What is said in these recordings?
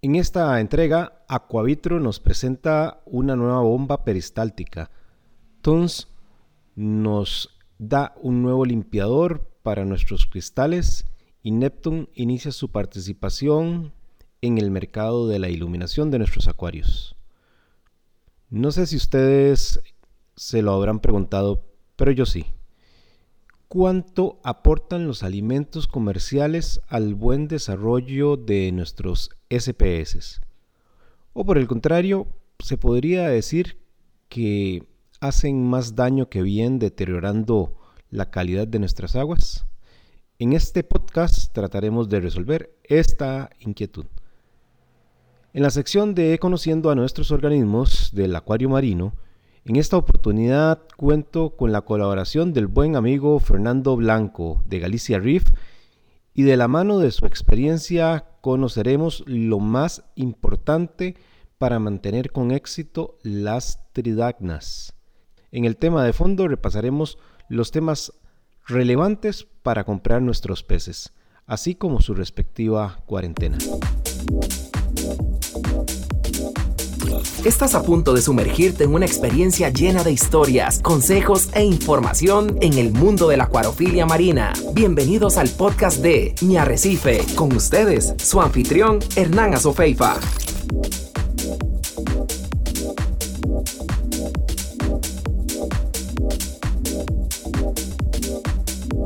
En esta entrega, Aquavitro nos presenta una nueva bomba peristáltica. Tons nos da un nuevo limpiador para nuestros cristales y Neptune inicia su participación en el mercado de la iluminación de nuestros acuarios. No sé si ustedes se lo habrán preguntado, pero yo sí. ¿Cuánto aportan los alimentos comerciales al buen desarrollo de nuestros SPS? O por el contrario, se podría decir que hacen más daño que bien deteriorando la calidad de nuestras aguas. En este podcast trataremos de resolver esta inquietud. En la sección de Conociendo a nuestros organismos del acuario marino, en esta oportunidad cuento con la colaboración del buen amigo Fernando Blanco de Galicia Reef y de la mano de su experiencia conoceremos lo más importante para mantener con éxito las tridagnas. En el tema de fondo repasaremos los temas relevantes para comprar nuestros peces, así como su respectiva cuarentena. Estás a punto de sumergirte en una experiencia llena de historias, consejos e información en el mundo de la acuarofilia marina. Bienvenidos al podcast de Mi Arrecife, con ustedes, su anfitrión Hernán Azofeifa.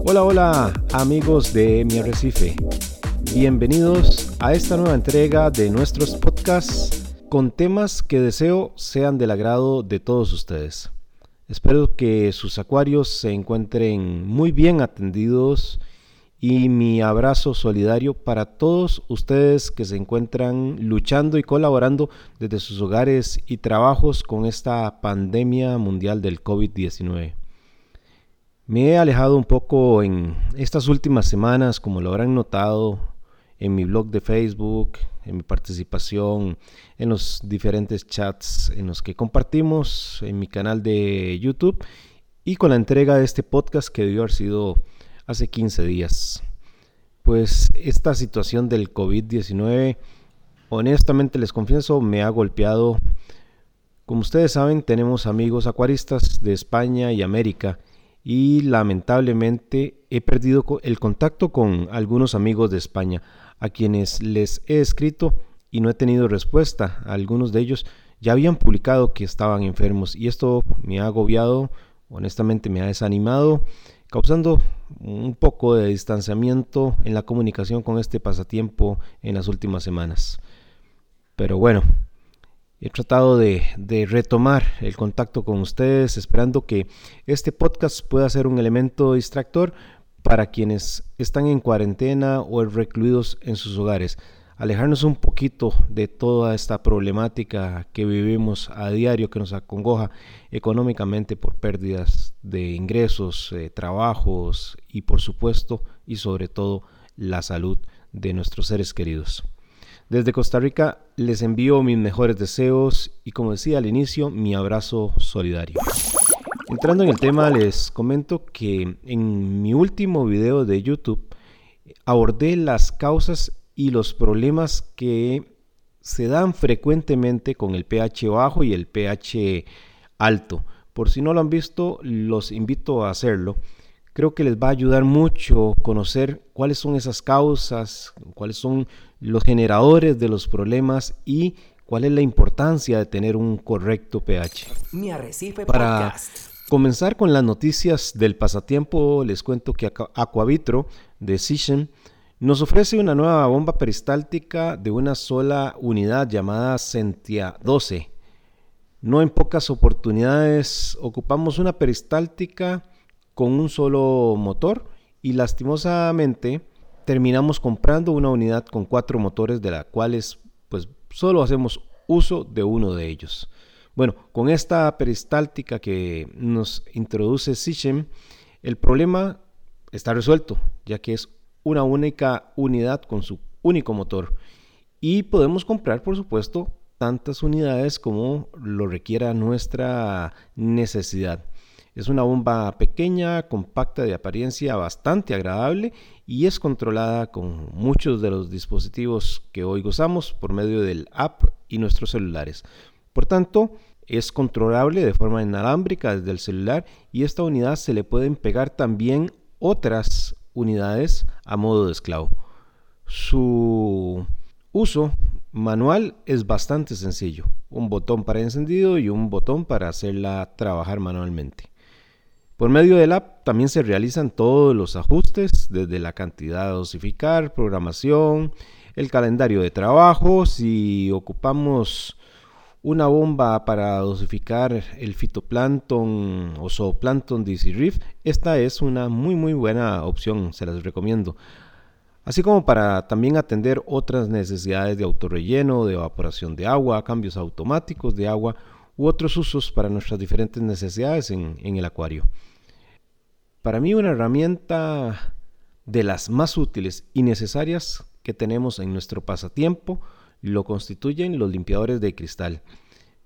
Hola, hola amigos de Mi Arrecife. Bienvenidos a esta nueva entrega de nuestros podcasts con temas que deseo sean del agrado de todos ustedes. Espero que sus acuarios se encuentren muy bien atendidos y mi abrazo solidario para todos ustedes que se encuentran luchando y colaborando desde sus hogares y trabajos con esta pandemia mundial del COVID-19. Me he alejado un poco en estas últimas semanas, como lo habrán notado, en mi blog de Facebook, en mi participación en los diferentes chats en los que compartimos en mi canal de YouTube y con la entrega de este podcast que debió haber sido hace 15 días. Pues esta situación del COVID-19, honestamente les confieso, me ha golpeado. Como ustedes saben, tenemos amigos acuaristas de España y América y lamentablemente he perdido el contacto con algunos amigos de España a quienes les he escrito y no he tenido respuesta. Algunos de ellos ya habían publicado que estaban enfermos y esto me ha agobiado, honestamente me ha desanimado, causando un poco de distanciamiento en la comunicación con este pasatiempo en las últimas semanas. Pero bueno, he tratado de, de, retomar el contacto con ustedes, esperando que este podcast pueda ser un elemento distractor para quienes están en cuarentena o recluidos en sus hogares. Alejarnos un poquito de toda esta problemática que vivimos a diario, que nos acongoja económicamente por pérdidas de ingresos, eh, trabajos y por supuesto y sobre todo la salud de nuestros seres queridos. Desde Costa Rica les envío mis mejores deseos y como decía al inicio, mi abrazo solidario. Entrando en el tema, les comento que en mi último video de YouTube abordé las causas y los problemas que se dan frecuentemente con el pH bajo y el pH alto. Por si no lo han visto, los invito a hacerlo. Creo que les va a ayudar mucho conocer cuáles son esas causas, cuáles son los generadores de los problemas y cuál es la importancia de tener un correcto pH. Mi Arrecife Para comenzar con las noticias del pasatiempo, les cuento que Aquavitro de Sishen nos ofrece una nueva bomba peristáltica de una sola unidad llamada Sentia 12. No en pocas oportunidades ocupamos una peristáltica con un solo motor y lastimosamente terminamos comprando una unidad con cuatro motores de las cuales pues solo hacemos uso de uno de ellos. Bueno, con esta peristáltica que nos introduce Sichem, el problema está resuelto, ya que es una única unidad con su único motor. Y podemos comprar, por supuesto, tantas unidades como lo requiera nuestra necesidad. Es una bomba pequeña, compacta, de apariencia bastante agradable y es controlada con muchos de los dispositivos que hoy gozamos por medio del app y nuestros celulares. Por tanto, es controlable de forma inalámbrica desde el celular y esta unidad se le pueden pegar también otras unidades a modo de esclavo. Su uso manual es bastante sencillo. Un botón para encendido y un botón para hacerla trabajar manualmente. Por medio del app también se realizan todos los ajustes, desde la cantidad a dosificar, programación, el calendario de trabajo, si ocupamos una bomba para dosificar el fitoplancton o zooplancton DC Reef, esta es una muy muy buena opción, se las recomiendo. Así como para también atender otras necesidades de autorrelleno, de evaporación de agua, cambios automáticos de agua u otros usos para nuestras diferentes necesidades en el acuario. Para mí una herramienta de las más útiles y necesarias que tenemos en nuestro pasatiempo lo constituyen los limpiadores de cristal.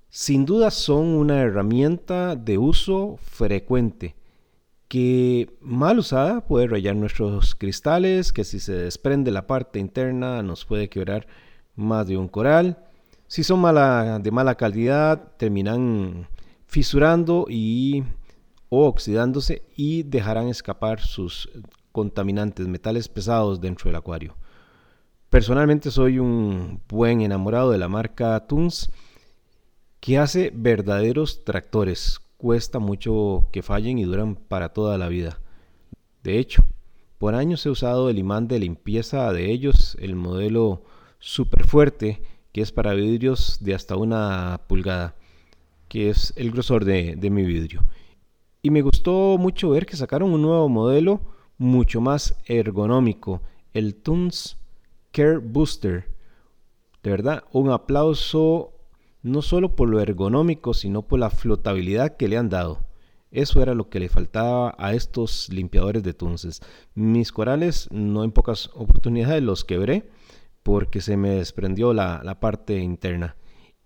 Sin duda son una herramienta de uso frecuente que mal usada puede rayar nuestros cristales, que si se desprende la parte interna nos puede quebrar más de un coral. Si son de mala calidad terminan fisurando y o oxidándose y dejarán escapar sus contaminantes, metales pesados dentro del acuario. Personalmente soy un buen enamorado de la marca Tunes que hace verdaderos tractores. Cuesta mucho que fallen y duran para toda la vida. De hecho, por años he usado el imán de limpieza de ellos, el modelo super fuerte, que es para vidrios de hasta una pulgada, que es el grosor de, mi vidrio. Y me gustó mucho ver que sacaron un nuevo modelo mucho más ergonómico, el Tunes Care Booster. De verdad, un aplauso no solo por lo ergonómico, sino por la flotabilidad que le han dado. Eso era lo que le faltaba a estos limpiadores de tunces. Mis corales, no en pocas oportunidades, los quebré porque se me desprendió la, parte interna.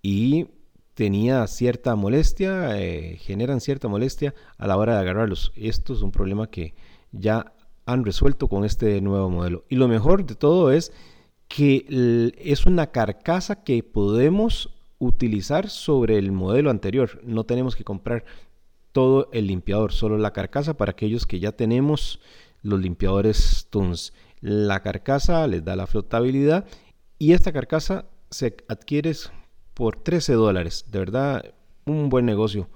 Y tenía cierta molestia, eh, generan cierta molestia a la hora de agarrarlos. Esto es un problema que ya han resuelto con este nuevo modelo. Y lo mejor de todo es que es una carcasa que podemos utilizar sobre el modelo anterior. No tenemos que comprar todo el limpiador, solo la carcasa para aquellos que ya tenemos los limpiadores Tunes. La carcasa les da la flotabilidad y esta carcasa se adquiere por 13 dólares. De verdad, un buen negocio.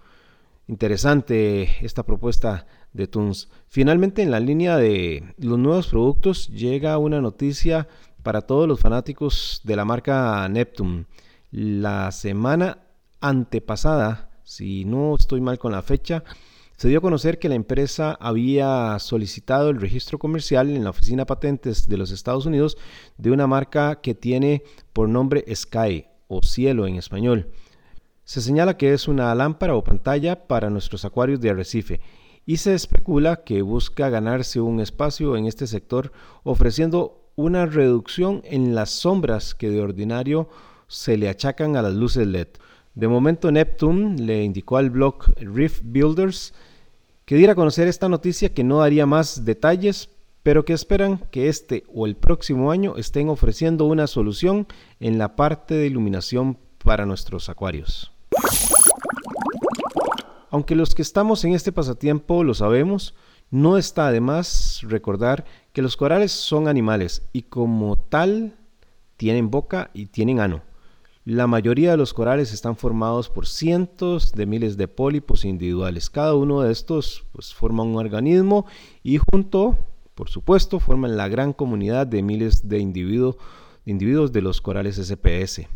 Interesante esta propuesta de Tunes. Finalmente, en la línea de los nuevos productos llega una noticia para todos los fanáticos de la marca Neptune. La semana antepasada, si no estoy mal con la fecha, se dio a conocer que la empresa había solicitado el registro comercial en la Oficina Patentes de los Estados Unidos de una marca que tiene por nombre Sky o cielo en español. Se señala que es una lámpara o pantalla para nuestros acuarios de arrecife y se especula que busca ganarse un espacio en este sector ofreciendo una reducción en las sombras que de ordinario se le achacan a las luces LED. De momento Neptune le indicó al blog Rift Builders que diera a conocer esta noticia que no daría más detalles, pero que esperan que este o el próximo año estén ofreciendo una solución en la parte de iluminación para nuestros acuarios. Aunque los que estamos en este pasatiempo lo sabemos, no está de más recordar que los corales son animales y como tal tienen boca y tienen ano. La mayoría de los corales están formados por cientos de miles de pólipos individuales. Cada uno de estos pues, forma un organismo y junto, por supuesto, forman la gran comunidad de miles de individuos de los corales SPS.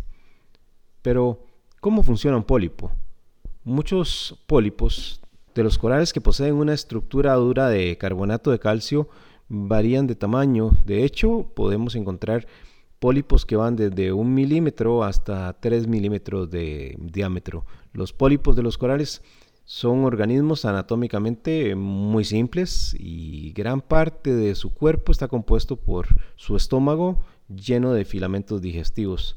Pero, ¿cómo funciona un pólipo? Muchos pólipos de los corales que poseen una estructura dura de carbonato de calcio varían de tamaño. De hecho, podemos encontrar pólipos que van desde un milímetro hasta 3 milímetros de diámetro. Los pólipos de los corales son organismos anatómicamente muy simples y gran parte de su cuerpo está compuesto por su estómago lleno de filamentos digestivos.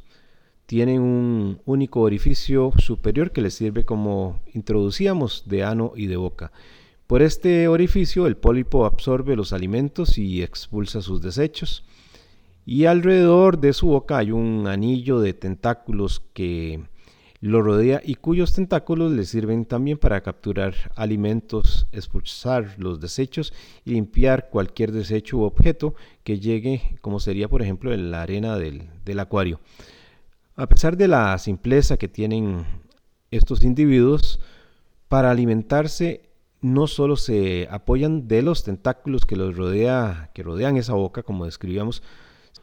Tienen un único orificio superior que les sirve como introducíamos de ano y de boca. Por este orificio el pólipo absorbe los alimentos y expulsa sus desechos. Y alrededor de su boca hay un anillo de tentáculos que lo rodea y cuyos tentáculos le sirven también para capturar alimentos, expulsar los desechos y limpiar cualquier desecho u objeto que llegue, como sería por ejemplo en la arena del, del acuario. A pesar de la simpleza que tienen estos individuos, para alimentarse no solo se apoyan de los tentáculos que los rodea, que rodean esa boca, como describíamos,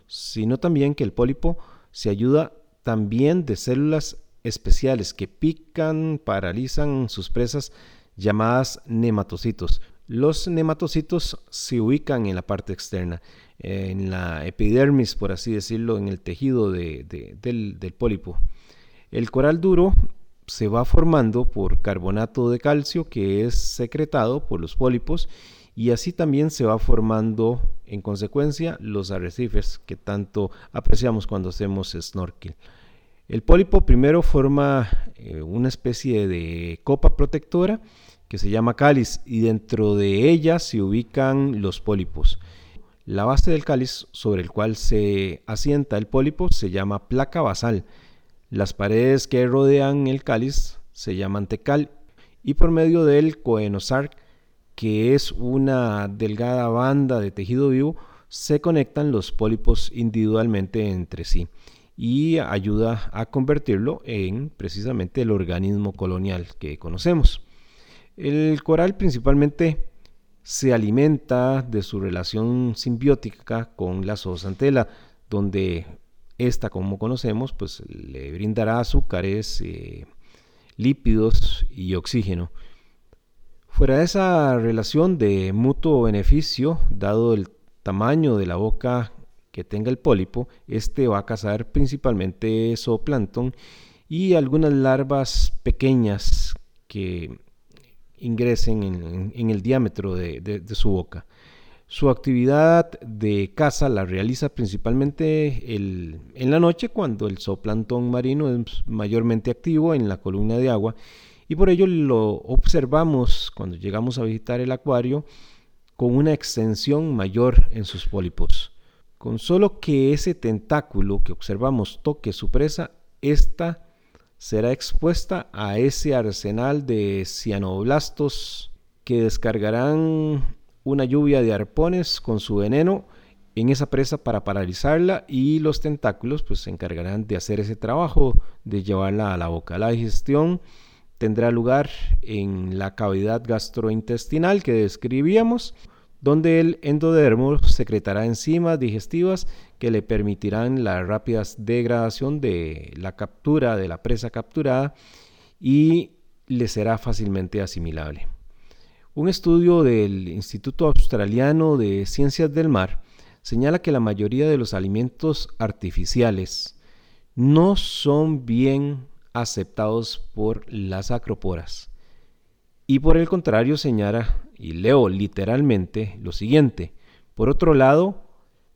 sino también que el pólipo se ayuda también de células especiales que pican, paralizan sus presas llamadas nematocitos. Los nematocitos se ubican en la parte externa, en la epidermis, por así decirlo, en el tejido del, del pólipo. El coral duro se va formando por carbonato de calcio que es secretado por los pólipos y así también se va formando en consecuencia los arrecifes que tanto apreciamos cuando hacemos snorkel. El pólipo primero forma eh, una especie de copa protectora que se llama cáliz y dentro de ella se ubican los pólipos. La base del cáliz sobre el cual se asienta el pólipo se llama placa basal. Las paredes que rodean el cáliz se llaman tecal y por medio del coenosar, que es una delgada banda de tejido vivo, se conectan los pólipos individualmente entre sí y ayuda a convertirlo en precisamente el organismo colonial que conocemos. El coral principalmente se alimenta de su relación simbiótica con la zoosantela, donde esta, como conocemos, pues le brindará azúcares, eh, lípidos y oxígeno. Fuera de esa relación de mutuo beneficio, dado el tamaño de la boca que tenga el pólipo, este va a cazar principalmente zooplancton y algunas larvas pequeñas que ingresen en, el diámetro de, su boca. Su actividad de caza la realiza principalmente en la noche cuando el zooplancton marino es mayormente activo en la columna de agua y por ello lo observamos cuando llegamos a visitar el acuario con una extensión mayor en sus pólipos. Con solo que ese tentáculo que observamos toque su presa, ésta será expuesta a ese arsenal de cianoblastos que descargarán una lluvia de arpones con su veneno en esa presa para paralizarla y los tentáculos pues se encargarán de hacer ese trabajo de llevarla a la boca. La digestión tendrá lugar en la cavidad gastrointestinal que describíamos donde el endodermo secretará enzimas digestivas que le permitirán la rápida degradación de la captura de la presa capturada y le será fácilmente asimilable. Un estudio del Instituto Australiano de Ciencias del Mar señala que la mayoría de los alimentos artificiales no son bien aceptados por las acroporas y por el contrario señala y leo literalmente lo siguiente. Por otro lado,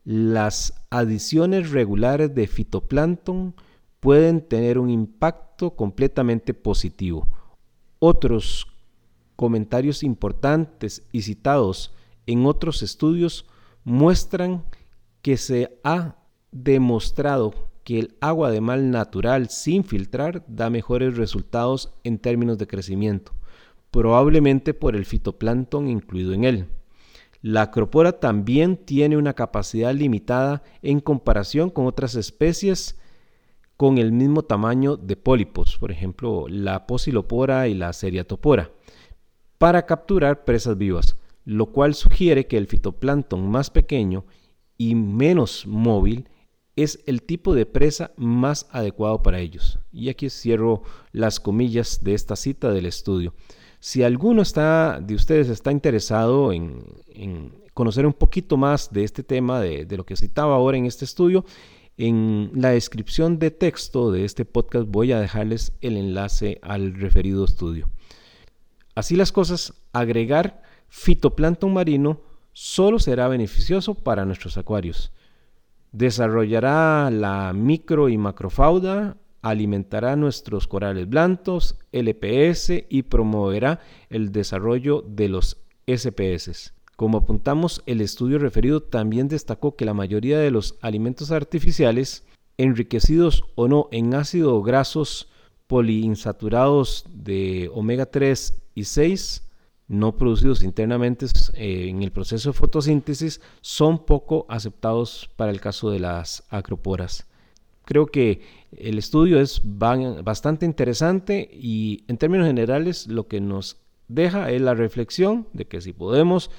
las adiciones regulares de fitoplancton pueden tener un impacto completamente positivo. Otros comentarios importantes y citados en otros estudios muestran que se ha demostrado que el agua de mal natural sin filtrar da mejores resultados en términos de crecimiento probablemente por el fitoplancton incluido en él. La acropora también tiene una capacidad limitada en comparación con otras especies con el mismo tamaño de pólipos, por ejemplo la posilopora y la seriatopora, para capturar presas vivas, lo cual sugiere que el fitoplancton más pequeño y menos móvil es el tipo de presa más adecuado para ellos. Y aquí cierro las comillas de esta cita del estudio. Si alguno está, de ustedes está interesado en, conocer un poquito más de este tema, de, lo que citaba ahora en este estudio, en la descripción de texto de este podcast voy a dejarles el enlace al referido estudio. Así las cosas, agregar fitoplancton marino solo será beneficioso para nuestros acuarios. Desarrollará la micro y macrofauna alimentará nuestros corales blancos, LPS y promoverá el desarrollo de los SPS. Como apuntamos, el estudio referido también destacó que la mayoría de los alimentos artificiales, enriquecidos o no en ácidos grasos poliinsaturados de omega 3 y 6, no producidos internamente eh, en el proceso de fotosíntesis, son poco aceptados para el caso de las acroporas. Creo que el estudio es bastante interesante y en términos generales lo que nos deja es la reflexión de que si podemos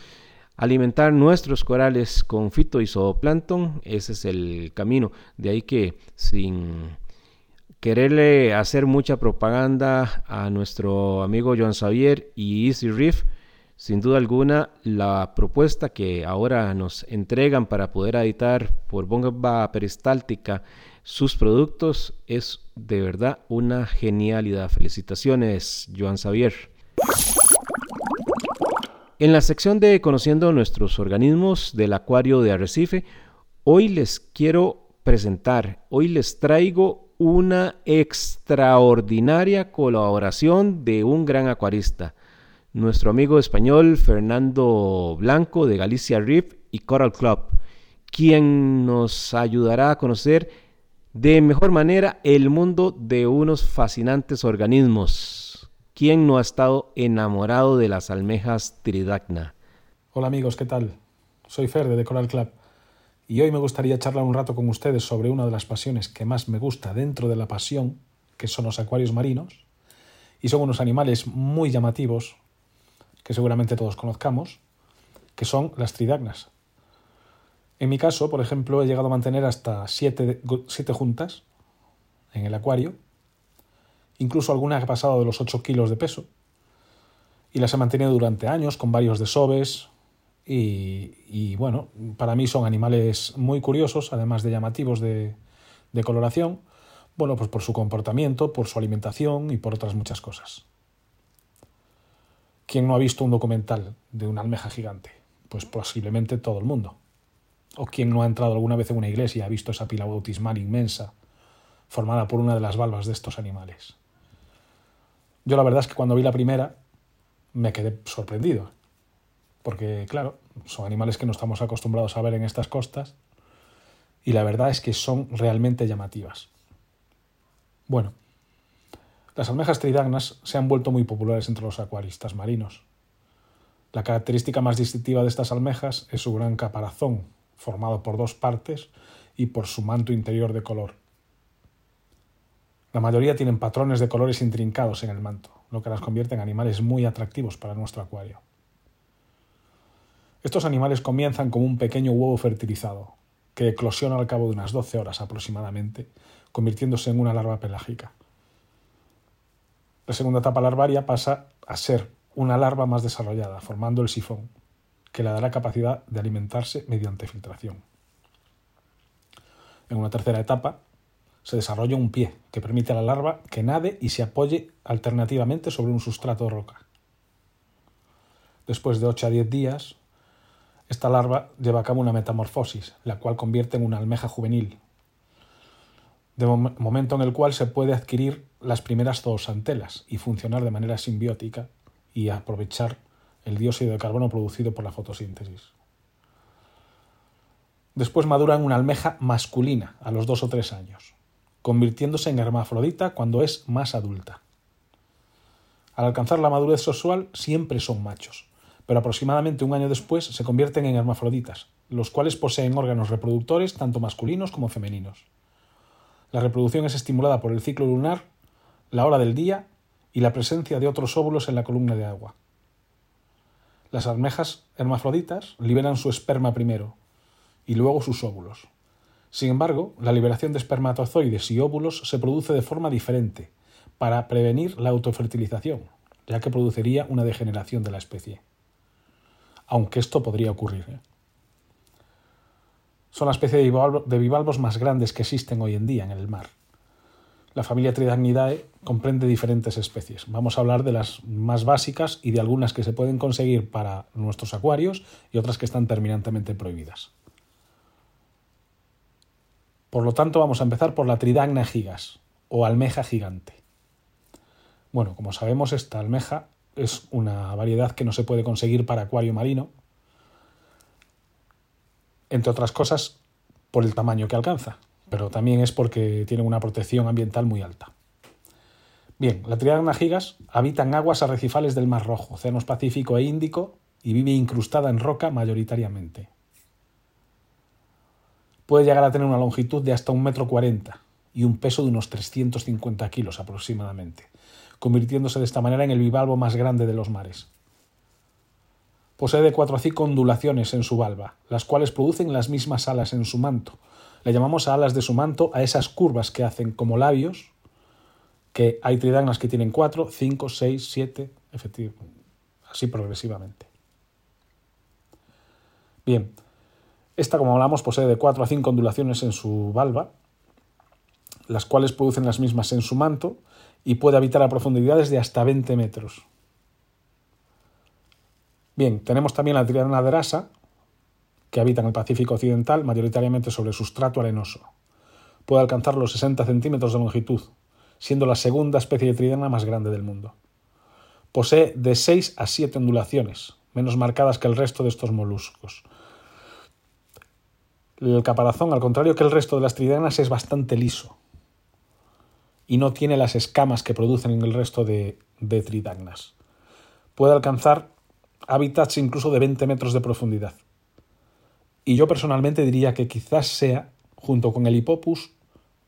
alimentar nuestros corales con fito y zooplancton, ese es el camino. De ahí que sin quererle hacer mucha propaganda a nuestro amigo Joan Xavier y Easy Reef, sin duda alguna la propuesta que ahora nos entregan para poder editar por bomba peristáltica sus productos es de verdad una genialidad. Felicitaciones, Joan Xavier. En la sección de Conociendo nuestros organismos del Acuario de Arrecife, hoy les quiero presentar, hoy les traigo una extraordinaria colaboración de un gran acuarista, nuestro amigo español Fernando Blanco de Galicia Reef y Coral Club, quien nos ayudará a conocer de mejor manera el mundo de unos fascinantes organismos. ¿Quién no ha estado enamorado de las almejas tridacna? Hola amigos, ¿qué tal? Soy Fer de Coral Club y hoy me gustaría charlar un rato con ustedes sobre una de las pasiones que más me gusta dentro de la pasión, que son los acuarios marinos, y son unos animales muy llamativos que seguramente todos conozcamos, que son las tridacnas. En mi caso, por ejemplo, he llegado a mantener hasta siete, juntas en el acuario, incluso alguna ha pasado de los 8 kilos de peso, y las he mantenido durante años con varios desoves, y, y bueno, para mí son animales muy curiosos, además de llamativos de, de coloración, bueno, pues por su comportamiento, por su alimentación y por otras muchas cosas. ¿Quién no ha visto un documental de una almeja gigante? Pues posiblemente todo el mundo. ¿O quién no ha entrado alguna vez en una iglesia y ha visto esa pila bautismal inmensa formada por una de las valvas de estos animales? Yo la verdad es que cuando vi la primera me quedé sorprendido, porque claro, son animales que no estamos acostumbrados a ver en estas costas y la verdad es que son realmente llamativas. Bueno, las almejas tridagnas se han vuelto muy populares entre los acuaristas marinos. La característica más distintiva de estas almejas es su gran caparazón, formado por dos partes y por su manto interior de color. La mayoría tienen patrones de colores intrincados en el manto, lo que las convierte en animales muy atractivos para nuestro acuario. Estos animales comienzan como un pequeño huevo fertilizado, que eclosiona al cabo de unas 12 horas aproximadamente, convirtiéndose en una larva pelágica. La segunda etapa larvaria pasa a ser una larva más desarrollada, formando el sifón, que le dará capacidad de alimentarse mediante filtración. En una tercera etapa, se desarrolla un pie que permite a la larva que nade y se apoye alternativamente sobre un sustrato de roca. Después de 8 a 10 días, esta larva lleva a cabo una metamorfosis, la cual convierte en una almeja juvenil, de momento en el cual se puede adquirir las primeras zoosantelas y funcionar de manera simbiótica y aprovechar el dióxido de carbono producido por la fotosíntesis. Después madura en una almeja masculina a los dos o tres años, convirtiéndose en hermafrodita cuando es más adulta. Al alcanzar la madurez sexual siempre son machos, pero aproximadamente un año después se convierten en hermafroditas, los cuales poseen órganos reproductores tanto masculinos como femeninos. La reproducción es estimulada por el ciclo lunar, la hora del día y la presencia de otros óvulos en la columna de agua. Las almejas hermafroditas liberan su esperma primero y luego sus óvulos. Sin embargo, la liberación de espermatozoides y óvulos se produce de forma diferente para prevenir la autofertilización, ya que produciría una degeneración de la especie. Aunque esto podría ocurrir. ¿eh? Son la especie de bivalvos más grandes que existen hoy en día en el mar. La familia Tridacnidae comprende diferentes especies. Vamos a hablar de las más básicas y de algunas que se pueden conseguir para nuestros acuarios y otras que están terminantemente prohibidas. Por lo tanto, vamos a empezar por la Tridagna gigas o almeja gigante. Bueno, como sabemos, esta almeja es una variedad que no se puede conseguir para acuario marino, entre otras cosas por el tamaño que alcanza, pero también es porque tiene una protección ambiental muy alta. Bien, la Tridagna gigas habita en aguas arrecifales del Mar Rojo, Océanos Pacífico e Índico y vive incrustada en roca mayoritariamente. Puede llegar a tener una longitud de hasta un metro cuarenta y un peso de unos 350 kilos aproximadamente, convirtiéndose de esta manera en el bivalvo más grande de los mares. Posee de cuatro a cinco ondulaciones en su valva, las cuales producen las mismas alas en su manto. Le llamamos alas de su manto a esas curvas que hacen como labios, que hay tridagnas que tienen cuatro, cinco, seis, siete, así progresivamente. Bien, esta, como hablamos, posee de cuatro a cinco ondulaciones en su valva, las cuales producen las mismas en su manto y puede habitar a profundidades de hasta 20 metros. Bien, tenemos también la tridagna derasa, que habita en el Pacífico Occidental, mayoritariamente sobre sustrato arenoso. Puede alcanzar los 60 centímetros de longitud, siendo la segunda especie de tridagna más grande del mundo. Posee de 6 a 7 ondulaciones, menos marcadas que el resto de estos moluscos. El caparazón, al contrario que el resto de las tridagnas, es bastante liso, y no tiene las escamas que producen en el resto de, de tridagnas. Puede alcanzar hábitats incluso de 20 metros de profundidad. Y yo personalmente diría que quizás sea, junto con el hipopus,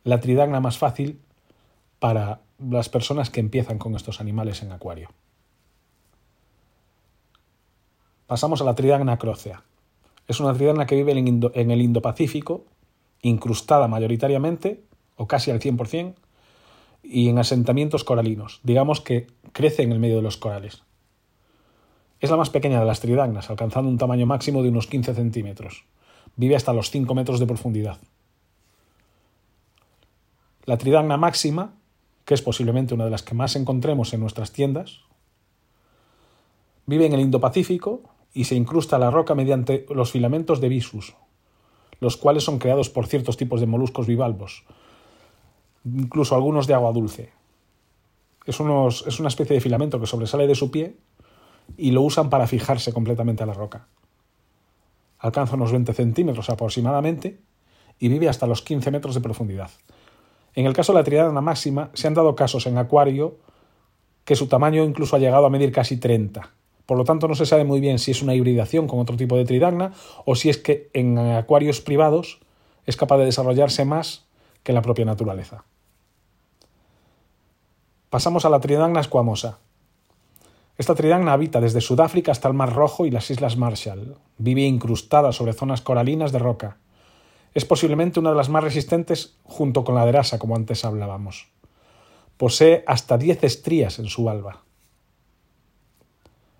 la tridagna más fácil para las personas que empiezan con estos animales en acuario. Pasamos a la tridagna crócea. Es una tridagna que vive en, el Indo-Pacífico, incrustada mayoritariamente, o casi al 100%, y en asentamientos coralinos. Digamos que crece en el medio de los corales. Es la más pequeña de las tridagnas, alcanzando un tamaño máximo de unos 15 centímetros. Vive hasta los 5 metros de profundidad. La tridagna máxima, que es posiblemente una de las que más encontremos en nuestras tiendas, vive en el Indo-Pacífico y se incrusta a la roca mediante los filamentos de visus, los cuales son creados por ciertos tipos de moluscos bivalvos, incluso algunos de agua dulce. Es, una especie de filamento que sobresale de su pie y lo usan para fijarse completamente a la roca. Alcanza unos 20 centímetros aproximadamente y vive hasta los 15 metros de profundidad. En el caso de la tridagna máxima, se han dado casos en acuario que su tamaño incluso ha llegado a medir casi 30. Por lo tanto, no se sabe muy bien si es una hibridación con otro tipo de tridagna o si es que en acuarios privados es capaz de desarrollarse más que la propia naturaleza. Pasamos a la tridagna escuamosa. Esta tridagna habita desde Sudáfrica hasta el Mar Rojo y las Islas Marshall. Vive incrustada sobre zonas coralinas de roca. Es posiblemente una de las más resistentes junto con la derasa, como antes hablábamos. Posee hasta 10 estrías en su valva.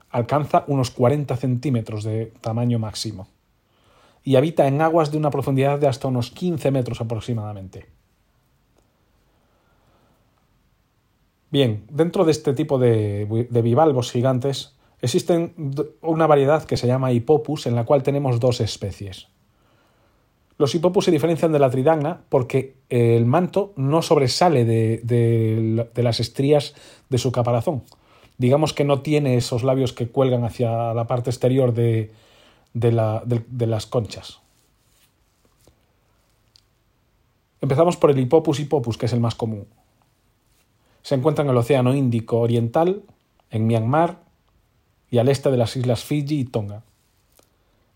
Alcanza unos 40 centímetros de tamaño máximo. Y habita en aguas de una profundidad de hasta unos 15 metros aproximadamente. Bien, dentro de este tipo de, bivalvos gigantes existen una variedad que se llama Hippopus, en la cual tenemos dos especies. Los Hippopus se diferencian de la tridagna porque el manto no sobresale de, las estrías de su caparazón. Digamos que no tiene esos labios que cuelgan hacia la parte exterior de, las conchas. Empezamos por el Hippopus hippopus, que es el más común. Se encuentra en el Océano Índico Oriental, en Myanmar y al este de las islas Fiji y Tonga.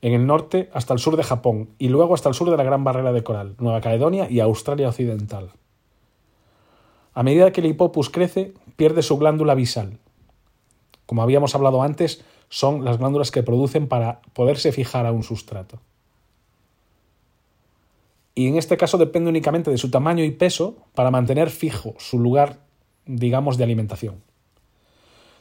En el norte hasta el sur de Japón y luego hasta el sur de la Gran Barrera de Coral, Nueva Caledonia y Australia Occidental. A medida que el hipopus crece, pierde su glándula visal. Como habíamos hablado antes, son las glándulas que producen para poderse fijar a un sustrato. Y en este caso depende únicamente de su tamaño y peso para mantener fijo su lugar digamos, de alimentación.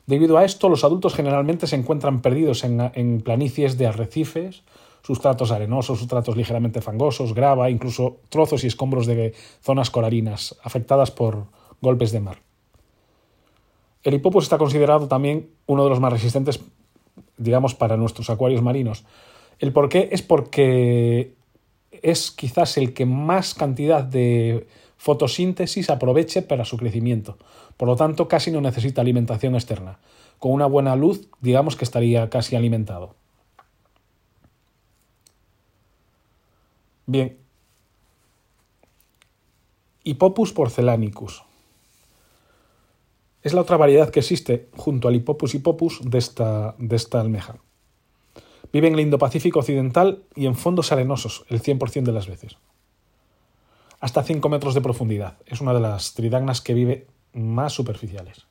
Debido a esto, los adultos generalmente se encuentran perdidos en, planicies de arrecifes, sustratos arenosos, sustratos ligeramente fangosos, grava, incluso trozos y escombros de zonas coralinas afectadas por golpes de mar. El hipopus está considerado también uno de los más resistentes, digamos, para nuestros acuarios marinos. El por qué es porque es quizás el que más cantidad de fotosíntesis aproveche para su crecimiento. Por lo tanto, casi no necesita alimentación externa. Con una buena luz, digamos que estaría casi alimentado. Bien. Hippopus porcelanicus. Es la otra variedad que existe junto al Hippopus hippopus de esta, de esta almeja. Vive en el Indo-Pacífico occidental y en fondos arenosos el 100% de las veces. Hasta 5 metros de profundidad. Es una de las tridagnas que vive más superficiales.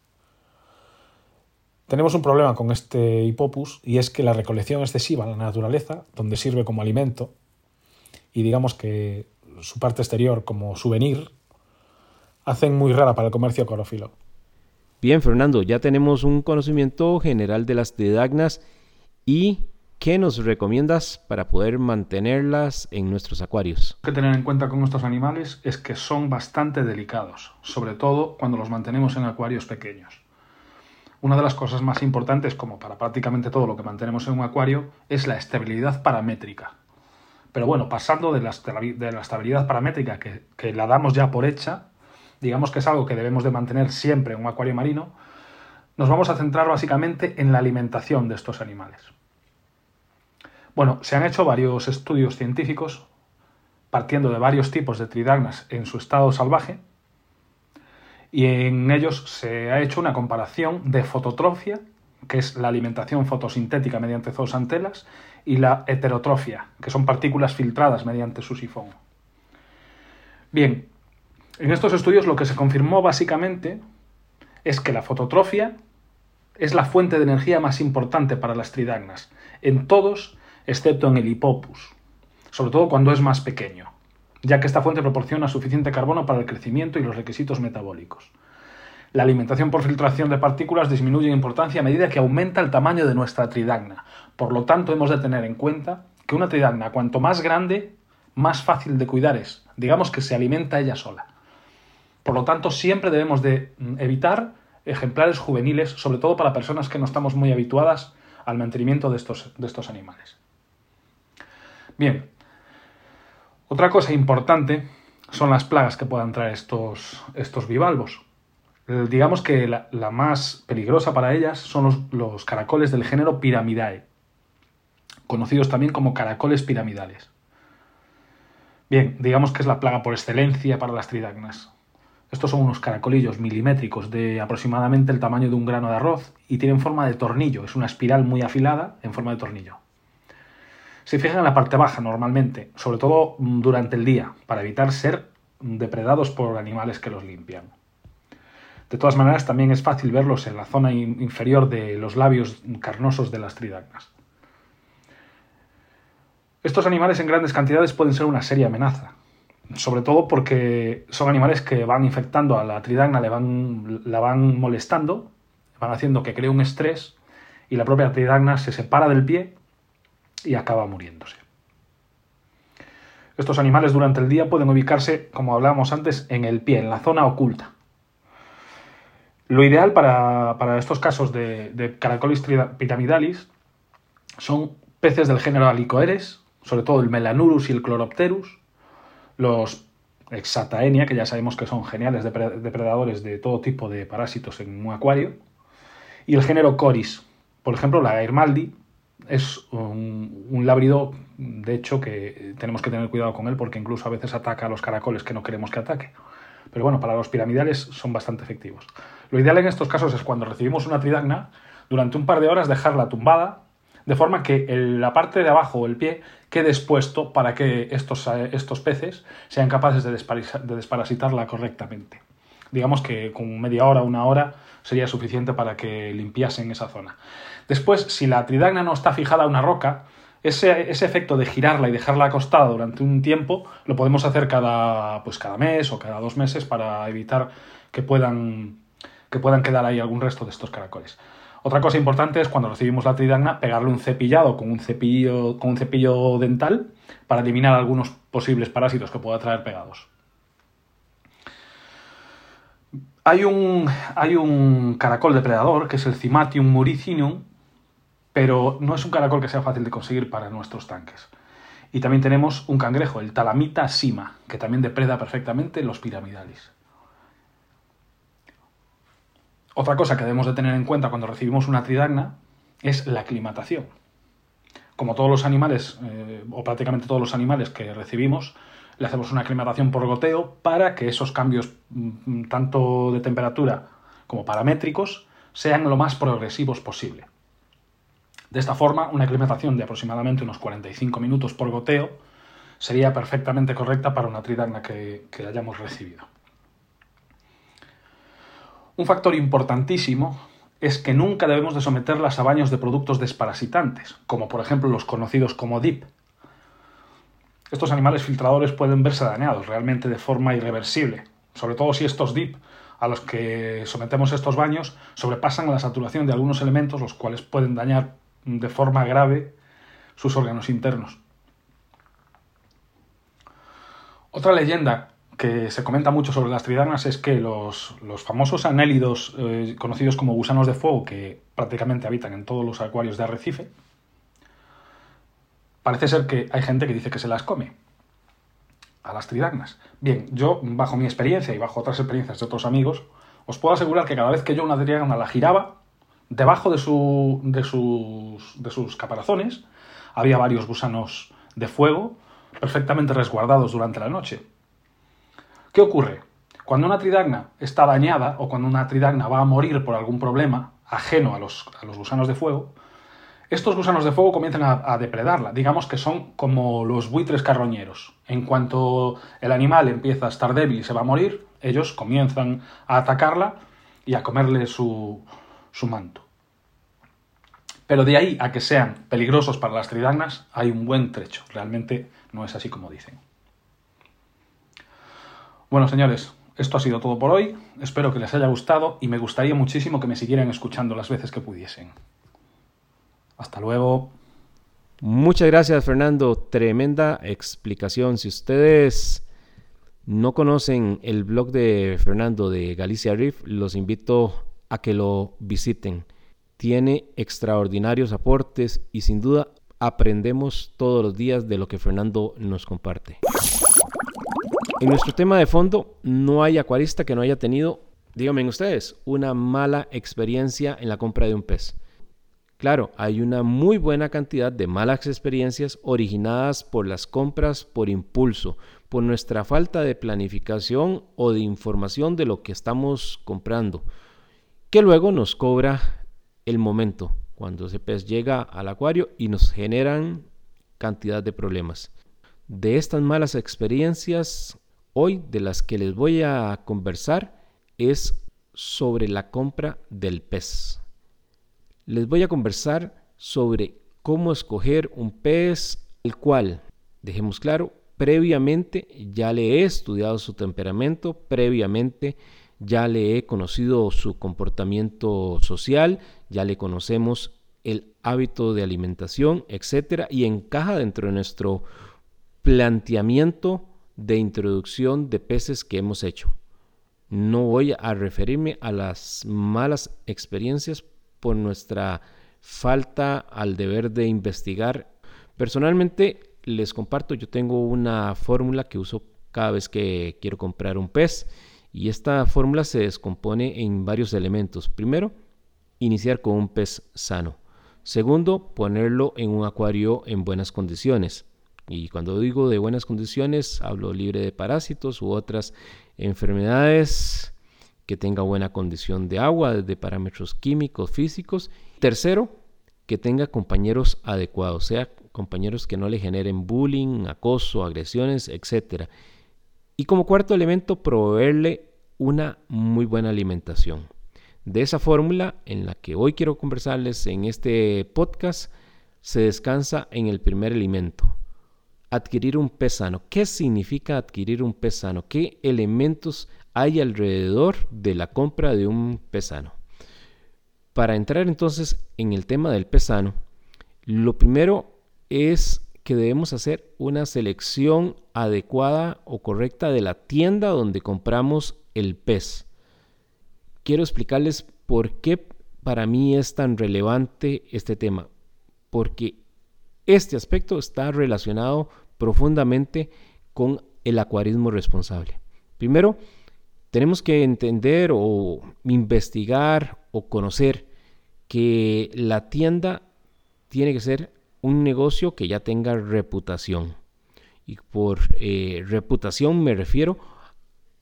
Tenemos un problema con este Hippopus y es que la recolección excesiva en la naturaleza, donde sirve como alimento, y digamos que su parte exterior como souvenir hacen muy rara para el comercio corófilo. Bien, Fernando, ya tenemos un conocimiento general de las tridagnas y ¿qué nos recomiendas para poder mantenerlas en nuestros acuarios? Lo que tener en cuenta con estos animales es que son bastante delicados, sobre todo cuando los mantenemos en acuarios pequeños. Una de las cosas más importantes, como para prácticamente todo lo que mantenemos en un acuario, es la estabilidad paramétrica. Pero bueno, pasando de la, estabilidad paramétrica que, la damos ya por hecha, digamos que es algo que debemos de mantener siempre en un acuario marino, nos vamos a centrar básicamente en la alimentación de estos animales. Bueno, se han hecho varios estudios científicos partiendo de varios tipos de tridagnas en su estado salvaje y en ellos se ha hecho una comparación de fototrofia, que es la alimentación fotosintética mediante zoosantelas, y la heterotrofia, que son partículas filtradas mediante su sifón. Bien, en estos estudios lo que se confirmó básicamente es que la fototrofia es la fuente de energía más importante para las tridagnas, en todos excepto en el hipopus, sobre todo cuando es más pequeño, ya que esta fuente proporciona suficiente carbono para el crecimiento y los requisitos metabólicos. La alimentación por filtración de partículas disminuye en importancia a medida que aumenta el tamaño de nuestra tridagna. Por lo tanto, hemos de tener en cuenta que una tridagna, cuanto más grande, más fácil de cuidar es. Digamos que se alimenta ella sola. Por lo tanto, siempre debemos de mm, evitar ejemplares juveniles, sobre todo para personas que no estamos muy habituadas al mantenimiento de estos, de estos animales. Bien, otra cosa importante son las plagas que puedan traer estos, estos bivalvos. Digamos que la, más peligrosa para ellas son los, caracoles del género Pyramidae, conocidos también como caracoles piramidales. Bien, digamos que es la plaga por excelencia para las tridagnas. Estos son unos caracolillos milimétricos de aproximadamente el tamaño de un grano de arroz y tienen forma de tornillo, es una espiral muy afilada en forma de tornillo. Se fijan en la parte baja normalmente, sobre todo durante el día, para evitar ser depredados por animales que los limpian. De todas maneras, también es fácil verlos en la zona inferior de los labios carnosos de las tridagnas. Estos animales en grandes cantidades pueden ser una seria amenaza, sobre todo porque son animales que van infectando a la tridagna, le van, la van molestando, van haciendo que cree un estrés y la propia tridagna se separa del pie y acaba muriéndose. Estos animales durante el día pueden ubicarse, como hablábamos antes, en el pie, en la zona oculta. Lo ideal para, estos casos de, Caracolis piramidalis son peces del género Alicoeres, sobre todo el Melanurus y el Chloropterus, los Exataenia, que ya sabemos que son geniales depredadores de todo tipo de parásitos en un acuario, y el género Coris, por ejemplo, la Irmaldi, es un, un, de hecho, que tenemos que tener cuidado con él porque incluso a veces ataca a los caracoles que no queremos que ataque. Pero bueno, para los piramidales son bastante efectivos. Lo ideal en estos casos es cuando recibimos una tridagna, durante un par de horas dejarla tumbada, de forma que la parte de abajo, el pie, quede expuesto para que estos, estos peces sean capaces de, de desparasitarla correctamente. Digamos que con media hora, una hora, sería suficiente para que limpiasen esa zona. Después, si la tridagna no está fijada a una roca, ese, efecto de girarla y dejarla acostada durante un tiempo lo podemos hacer cada, pues cada mes o cada dos meses para evitar que puedan que puedan quedar ahí algún resto de estos caracoles. Otra cosa importante es cuando recibimos la tridagna pegarle un cepillado con un cepillo, con un cepillo dental para eliminar algunos posibles parásitos que pueda traer pegados. Hay un, hay un caracol depredador que es el Cimatium muricinum, pero no es un caracol que sea fácil de conseguir para nuestros tanques. Y también tenemos un cangrejo, el Talamita sima, que también depreda perfectamente los piramidalis. Otra cosa que debemos de tener en cuenta cuando recibimos una tridagna es la aclimatación. Como todos los animales, eh, o prácticamente todos los animales que recibimos, le hacemos una aclimatación por goteo para que esos cambios mm, tanto de temperatura como paramétricos sean lo más progresivos posible. De esta forma, una aclimatación de aproximadamente unos 45 minutos por goteo sería perfectamente correcta para una tridagna que hayamos recibido. Un factor importantísimo es que nunca debemos de someterlas a baños de productos desparasitantes, como por ejemplo los conocidos como DIP. Estos animales filtradores pueden verse dañados realmente de forma irreversible, sobre todo si estos DIP a los que sometemos estos baños sobrepasan la saturación de algunos elementos los cuales pueden dañar de forma grave sus órganos internos. Otra leyenda que se comenta mucho sobre las tridagnas es que los, famosos anélidos eh, conocidos como gusanos de fuego, que prácticamente habitan en todos los acuarios de arrecife, parece ser que hay gente que dice que se las come a las tridagnas. Bien, yo, bajo mi experiencia y bajo otras experiencias de otros amigos, os puedo asegurar que cada vez que yo una tridagna la giraba, debajo de, su, de, sus, de sus caparazones había varios gusanos de fuego perfectamente resguardados durante la noche ¿Qué ocurre? Cuando una tridagna está dañada o cuando una tridagna va a morir por algún problema ajeno a los, gusanos de fuego, estos gusanos de fuego comienzan a, depredarla. Digamos que son como los buitres carroñeros. En cuanto el animal empieza a estar débil y se va a morir, ellos comienzan a atacarla y a comerle su, su manto. Pero de ahí a que sean peligrosos para las tridagnas hay un buen trecho. Realmente no es así como dicen. Bueno, señores, esto ha sido todo por hoy. Espero que les haya gustado y me gustaría muchísimo que me siguieran escuchando las veces que pudiesen. Hasta luego. Muchas gracias, Fernando. Tremenda explicación. Si ustedes no conocen el blog de Fernando de Galicia Riff, los invito a que lo visiten. Tiene extraordinarios aportes y sin duda aprendemos todos los días de lo que Fernando nos comparte. En nuestro tema de fondo, no hay acuarista que no haya tenido, díganme ustedes, una mala experiencia en la compra de un pez. Claro, hay una muy buena cantidad de malas experiencias originadas por las compras por impulso, por nuestra falta de planificación o de información de lo que estamos comprando, que luego nos cobra el momento cuando ese pez llega al acuario y nos generan cantidad de problemas. De estas malas experiencias hoy de las que les voy a conversar es sobre la compra del pez. Les voy a conversar sobre cómo escoger un pez el cual, dejemos claro, previamente ya le he estudiado su temperamento, previamente ya le he conocido su comportamiento social, ya le conocemos el hábito de alimentación, etcétera, y encaja dentro de nuestro planteamiento de introducción de peces que hemos hecho. No voy a referirme a las malas experiencias por nuestra falta al deber de investigar. Personalmente les comparto, yo tengo una fórmula que uso cada vez que quiero comprar un pez y esta fórmula se descompone en varios elementos. Primero, iniciar con un pez sano. Segundo, ponerlo en un acuario en buenas condiciones. Y cuando digo de buenas condiciones, hablo libre de parásitos u otras enfermedades, que tenga buena condición de agua, de parámetros químicos, físicos. Tercero, que tenga compañeros adecuados, sea compañeros que no le generen bullying, acoso, agresiones, etc. Y como cuarto elemento, proveerle una muy buena alimentación. De esa fórmula en la que hoy quiero conversarles en este podcast, se descansa en el primer alimento, adquirir un pez sano. ¿Qué significa adquirir un pez sano? ¿Qué elementos hay alrededor de la compra de un pez sano? Para entrar entonces en el tema del pez sano, lo primero es que debemos hacer una selección adecuada o correcta de la tienda donde compramos el pez. Quiero explicarles por qué para mí es tan relevante este tema. Porque Este aspecto está relacionado profundamente con el acuarismo responsable. Primero, tenemos que entender o investigar o conocer que la tienda tiene que ser un negocio que ya tenga reputación. Y por eh, reputación me refiero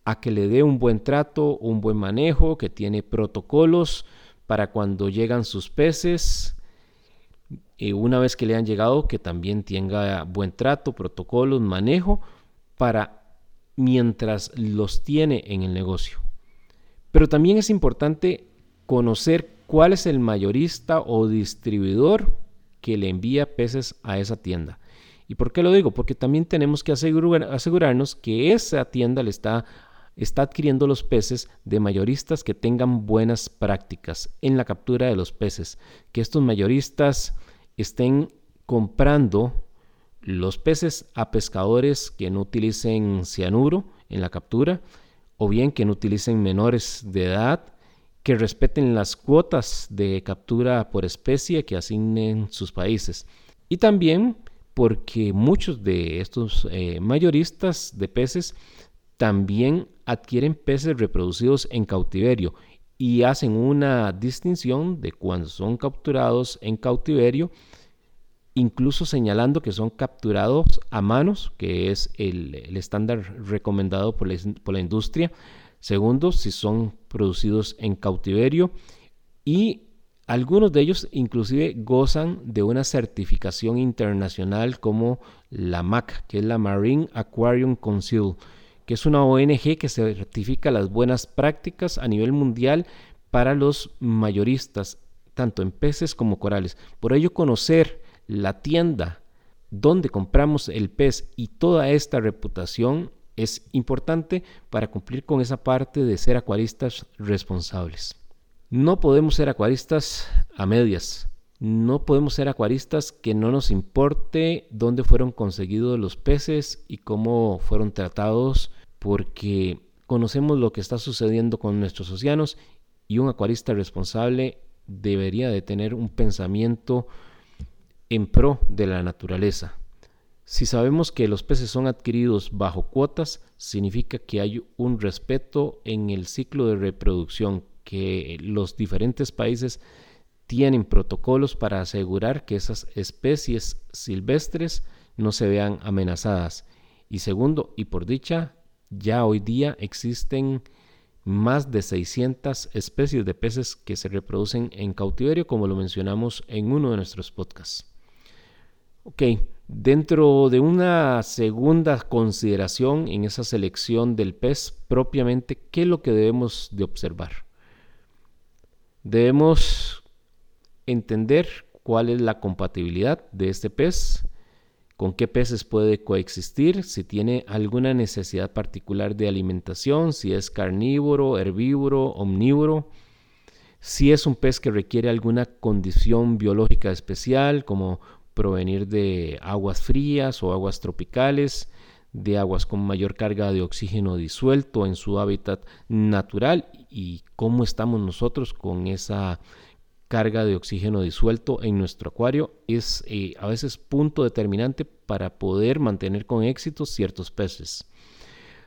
a que le dé un buen trato, un buen manejo, que tiene protocolos para cuando llegan sus peces. Y una vez que le han llegado, que también tenga buen trato, protocolos, manejo, para mientras los tiene en el negocio. Pero también es importante conocer cuál es el mayorista o distribuidor que le envía peces a esa tienda. ¿Y por qué lo digo? Porque también tenemos que asegurarnos que esa tienda le está, está adquiriendo los peces de mayoristas que tengan buenas prácticas en la captura de los peces. Que estos mayoristas estén comprando los peces a pescadores que no utilicen cianuro en la captura o bien que no utilicen menores de edad, que respeten las cuotas de captura por especie que asignen sus países. Y también porque muchos de estos eh, mayoristas de peces también adquieren peces reproducidos en cautiverio y hacen una distinción de cuando son capturados en cautiverio incluso señalando que son capturados a manos, que es el, estándar recomendado por la, industria. Segundo, si son producidos en cautiverio. Y algunos de ellos inclusive gozan de una certificación internacional como la MAC, que es la Marine Aquarium Council, que es una ONG que certifica las buenas prácticas a nivel mundial para los mayoristas, tanto en peces como corales. Por ello, conocer la tienda donde compramos el pez y toda esta reputación es importante para cumplir con esa parte de ser acuaristas responsables. No podemos ser acuaristas a medias. No podemos ser acuaristas que no nos importe dónde fueron conseguidos los peces y cómo fueron tratados porque conocemos lo que está sucediendo con nuestros océanos y un acuarista responsable debería de tener un pensamiento en pro de la naturaleza. Si sabemos que los peces son adquiridos bajo cuotas, significa que hay un respeto en el ciclo de reproducción, que los diferentes países tienen protocolos para asegurar que esas especies silvestres no se vean amenazadas. Y segundo, y por dicha, ya hoy día existen más de 600 especies de peces que se reproducen en cautiverio, como lo mencionamos en uno de nuestros podcasts. Ok, dentro de una segunda consideración en esa selección del pez propiamente, ¿qué es lo que debemos de observar? Debemos entender cuál es la compatibilidad de este pez, con qué peces puede coexistir, si tiene alguna necesidad particular de alimentación, si es carnívoro, herbívoro, omnívoro, si es un pez que requiere alguna condición biológica especial, como provenir de aguas frías o aguas tropicales, de aguas con mayor carga de oxígeno disuelto en su hábitat natural y cómo estamos nosotros con esa carga de oxígeno disuelto en nuestro acuario es eh, a veces punto determinante para poder mantener con éxito ciertos peces.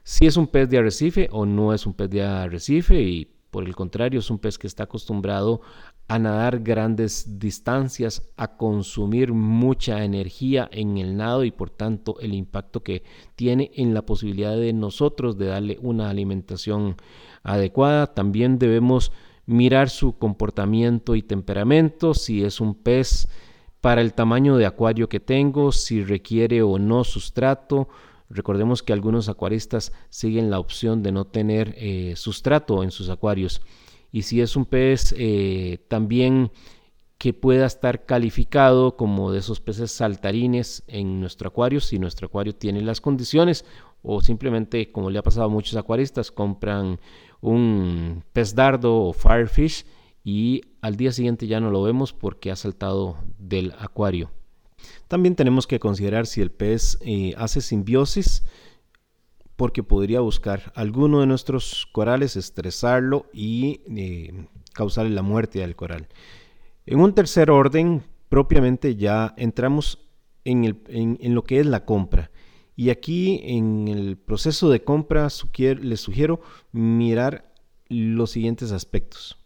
Si es un pez de arrecife o no es un pez de arrecife y por el contrario es un pez que está acostumbrado a nadar grandes distancias, a consumir mucha energía en el nado y por tanto el impacto que tiene en la posibilidad de nosotros de darle una alimentación adecuada. También debemos mirar su comportamiento y temperamento, si es un pez para el tamaño de acuario que tengo, si requiere o no sustrato. Recordemos que algunos acuaristas siguen la opción de no tener eh, sustrato en sus acuarios y si es un pez eh, también que pueda estar calificado como de esos peces saltarines en nuestro acuario, si nuestro acuario tiene las condiciones o simplemente, como le ha pasado a muchos acuaristas, compran un pez dardo o firefish y al día siguiente ya no lo vemos porque ha saltado del acuario. También tenemos que considerar si el pez eh, hace simbiosis porque podría buscar alguno de nuestros corales, estresarlo y eh, causarle la muerte al coral. En un tercer orden, propiamente ya entramos en, lo que es la compra. Y aquí en el proceso de compra les sugiero mirar los siguientes aspectos.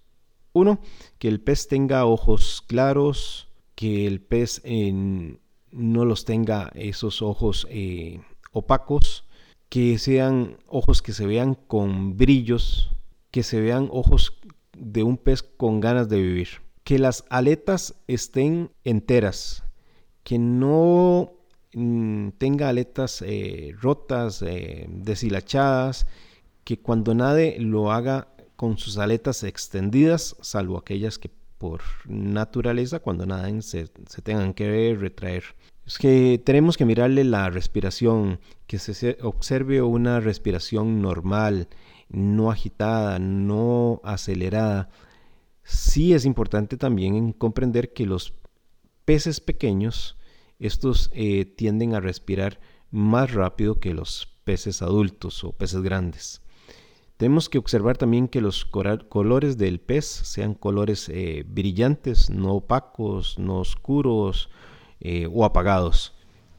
Uno, que el pez tenga ojos claros, que el pez no los tenga esos ojos eh, opacos, que sean ojos que se vean con brillos, que se vean ojos de un pez con ganas de vivir. Que las aletas estén enteras, que no mm, tenga aletas eh, rotas, eh, deshilachadas, que cuando nade lo haga con sus aletas extendidas, salvo aquellas que por naturaleza cuando naden se, se tengan que retraer. Es que tenemos que mirarle la respiración, que se observe una respiración normal, no agitada, no acelerada. Sí es importante también comprender que los peces pequeños, estos eh, tienden a respirar más rápido que los peces adultos o peces grandes. Tenemos que observar también que los colores del pez sean colores eh, brillantes, no opacos, no oscuros eh, o apagados.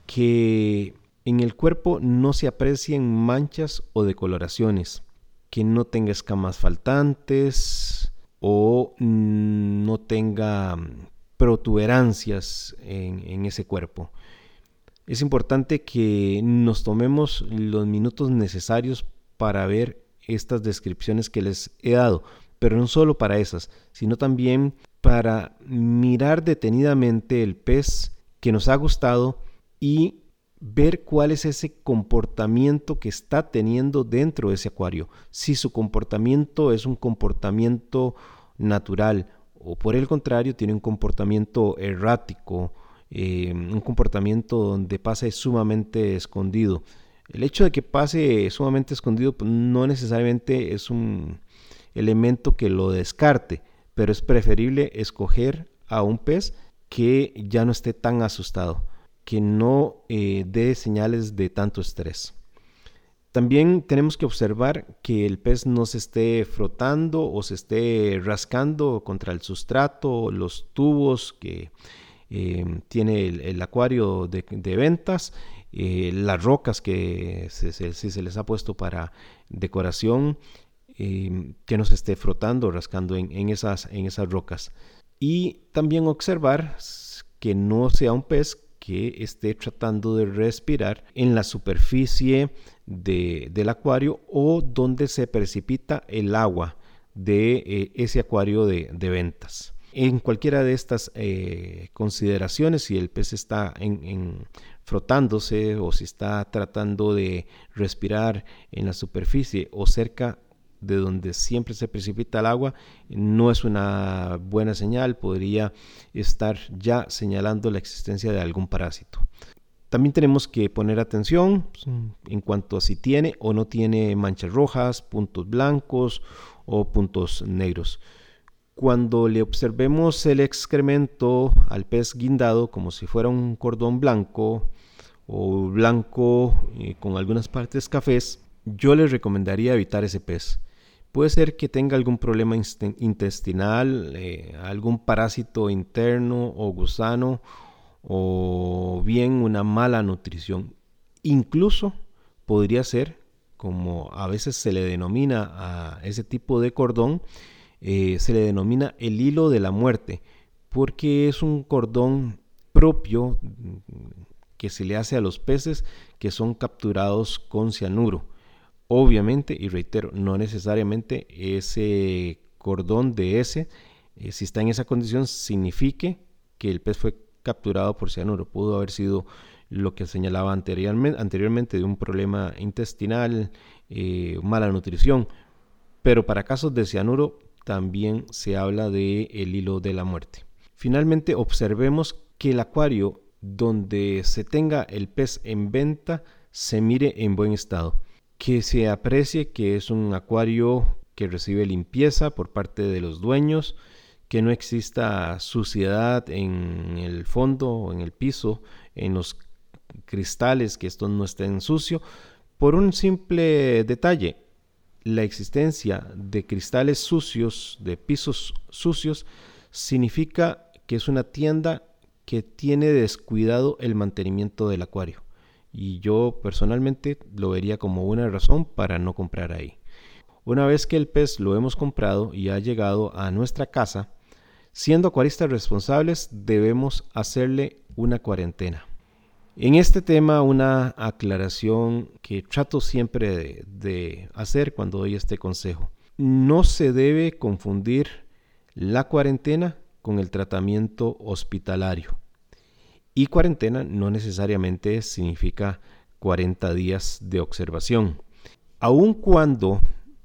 Que en el cuerpo no se aprecien manchas o decoloraciones que no tenga escamas faltantes o no tenga protuberancias en, ese cuerpo. Es importante que nos tomemos los minutos necesarios para ver estas descripciones que les he dado, pero no solo para esas, sino también para mirar detenidamente el pez que nos ha gustado y ver cuál es ese comportamiento que está teniendo dentro de ese acuario. Si su comportamiento es un comportamiento natural o por el contrario tiene un comportamiento errático, eh, un comportamiento donde pasa sumamente escondido. El hecho de que pase sumamente escondido pues, no necesariamente es un elemento que lo descarte, pero es preferible escoger a un pez que ya no esté tan asustado que no eh, dé señales de tanto estrés. También tenemos que observar que el pez no se esté frotando o se esté rascando contra el sustrato, los tubos que eh, tiene el, acuario de, ventas, eh, las rocas que se, se, les ha puesto para decoración, que no se esté frotando o rascando en esas rocas. Y también observar que no sea un pez que esté tratando de respirar en la superficie del acuario o donde se precipita el agua de eh, ese acuario de, ventas. En cualquiera de estas eh, consideraciones, si el pez está en, frotándose o si está tratando de respirar en la superficie o cerca de donde siempre se precipita el agua, no es una buena señal, podría estar ya señalando la existencia de algún parásito. También tenemos que poner atención pues, en cuanto a si tiene o no tiene manchas rojas, puntos blancos o puntos negros. Cuando le observemos el excremento al pez guindado como si fuera un cordón blanco o blanco eh, con algunas partes cafés, yo le recomendaría evitar ese pez. Puede ser que tenga algún problema intestinal, eh, algún parásito interno o gusano, o bien una mala nutrición. Incluso podría ser, como a veces se le denomina a ese tipo de cordón, eh, se le denomina el hilo de la muerte, porque es un cordón propio mm, que se le hace a los peces que son capturados con cianuro. Obviamente, y reitero, no necesariamente ese cordón de ese, eh, si está en esa condición, signifique que el pez fue capturado por cianuro. Pudo haber sido lo que señalaba anteriormente, anteriormente de un problema intestinal, eh, mala nutrición. Pero para casos de cianuro también se habla de hilo de la muerte. Finalmente, observemos que el acuario donde se tenga el pez en venta se mire en buen estado que se aprecie que es un acuario que recibe limpieza por parte de los dueños, que no exista suciedad en el fondo en el piso, en los cristales, que esto no estén sucio, por un simple detalle. La existencia de cristales sucios, de pisos sucios, significa que es una tienda que tiene descuidado el mantenimiento del acuario. Y yo personalmente lo vería como una razón para no comprar ahí. Una vez que el pez lo hemos comprado y ha llegado a nuestra casa, siendo acuaristas responsables debemos hacerle una cuarentena. En este tema una aclaración que trato siempre de, hacer cuando doy este consejo. No se debe confundir la cuarentena con el tratamiento hospitalario. Y cuarentena no necesariamente significa 40 días de observación. Aun cuando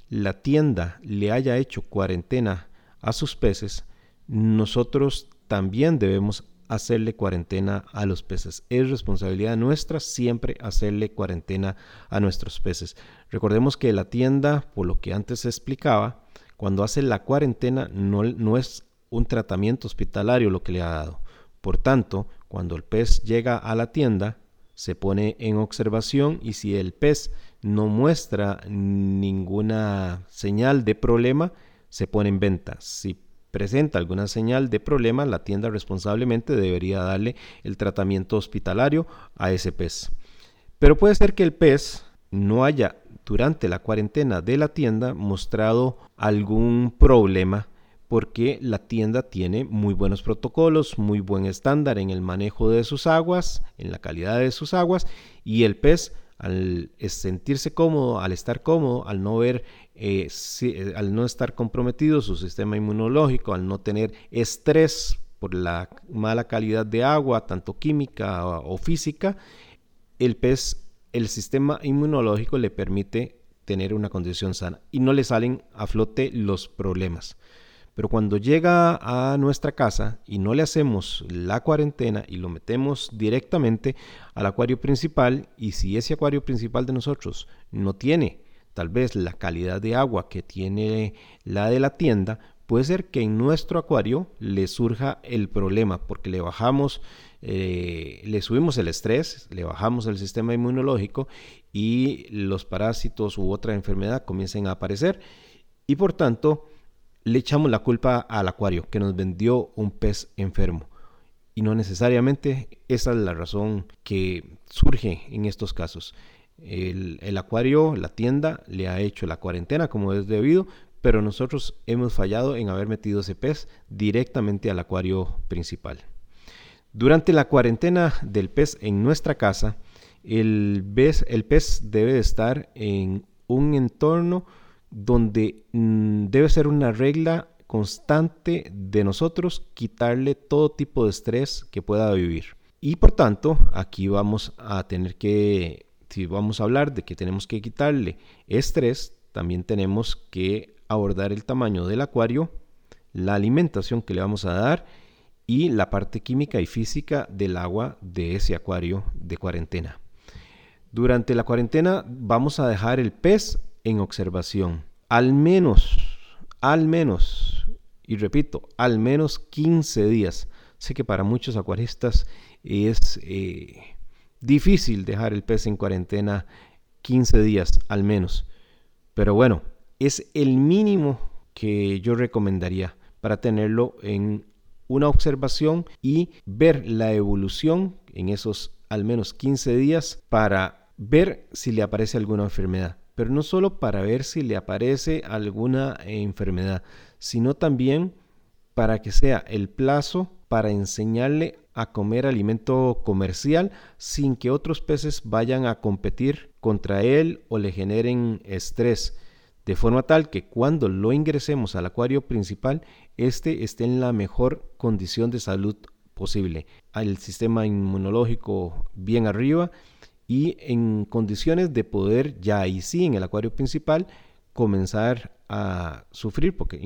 la tienda le haya hecho cuarentena a sus peces, nosotros también debemos hacerle cuarentena a los peces. Es responsabilidad nuestra siempre hacerle cuarentena a nuestros peces. Recordemos que la tienda, por lo que antes explicaba, cuando hace la cuarentena no, no es un tratamiento hospitalario lo que le ha dado. Por tanto, cuando el pez llega a la tienda, se pone en observación y si el pez no muestra ninguna señal de problema, se pone en venta. Si presenta alguna señal de problema, la tienda responsablemente debería darle el tratamiento hospitalario a ese pez. Pero puede ser que el pez no haya durante la cuarentena de la tienda mostrado algún problema porque la tienda tiene muy buenos protocolos, muy buen estándar en el manejo de sus aguas, en la calidad de sus aguas y el pez al sentirse cómodo, al estar cómodo, al no ver, eh, eh, al no estar comprometido su sistema inmunológico, al no tener estrés por la mala calidad de agua, tanto química o física, el pez, el sistema inmunológico le permite tener una condición sana y no le salen a flote los problemas. Pero cuando llega a nuestra casa y no le hacemos la cuarentena y lo metemos directamente al acuario principal, y si ese acuario principal de nosotros no tiene tal vez la calidad de agua que tiene la de la tienda, puede ser que en nuestro acuario le surja el problema porque le bajamos, eh, le subimos el estrés, le bajamos el sistema inmunológico y los parásitos u otra enfermedad comiencen a aparecer. Y por tanto le echamos la culpa al acuario que nos vendió un pez enfermo. Y no necesariamente esa es la razón que surge en estos casos. El, acuario, la tienda, le ha hecho la cuarentena como es debido, pero nosotros hemos fallado en haber metido ese pez directamente al acuario principal. Durante la cuarentena del pez en nuestra casa, el pez, el pez debe de estar en un entorno donde mm, debe ser una regla constante de nosotros quitarle todo tipo de estrés que pueda vivir. Y por tanto, aquí vamos a tener que, si vamos a hablar de que tenemos que quitarle estrés, también tenemos que abordar el tamaño del acuario, la alimentación que le vamos a dar y la parte química y física del agua de ese acuario de cuarentena. Durante la cuarentena vamos a dejar el pez en observación. Al menos, al menos, y repito, al menos 15 días. Sé que para muchos acuaristas es eh, difícil dejar el pez en cuarentena 15 días al menos. Pero bueno, es el mínimo que yo recomendaría para tenerlo en una observación y ver la evolución en esos al menos 15 días para ver si le aparece alguna enfermedad pero no solo para ver si le aparece alguna enfermedad, sino también para que sea el plazo para enseñarle a comer alimento comercial sin que otros peces vayan a competir contra él o le generen estrés, de forma tal que cuando lo ingresemos al acuario principal, éste esté en la mejor condición de salud posible, al sistema inmunológico bien arriba y en condiciones de poder ya ahí sí en el acuario principal comenzar a sufrir porque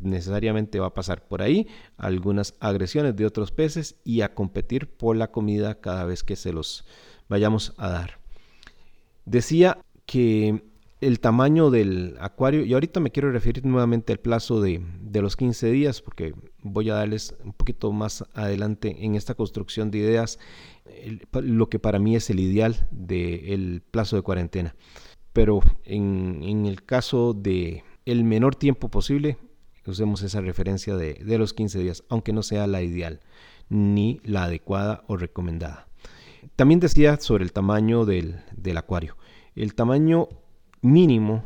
necesariamente va a pasar por ahí algunas agresiones de otros peces y a competir por la comida cada vez que se los vayamos a dar. Decía que el tamaño del acuario, y ahorita me quiero referir nuevamente al plazo de, de, los 15 días, porque voy a darles un poquito más adelante en esta construcción de ideas lo que para mí es el ideal del plazo de cuarentena. Pero en, el caso de el menor tiempo posible, usemos esa referencia de, de, los 15 días, aunque no sea la ideal. ni la adecuada o recomendada. También decía sobre el tamaño del, del acuario. El tamaño mínimo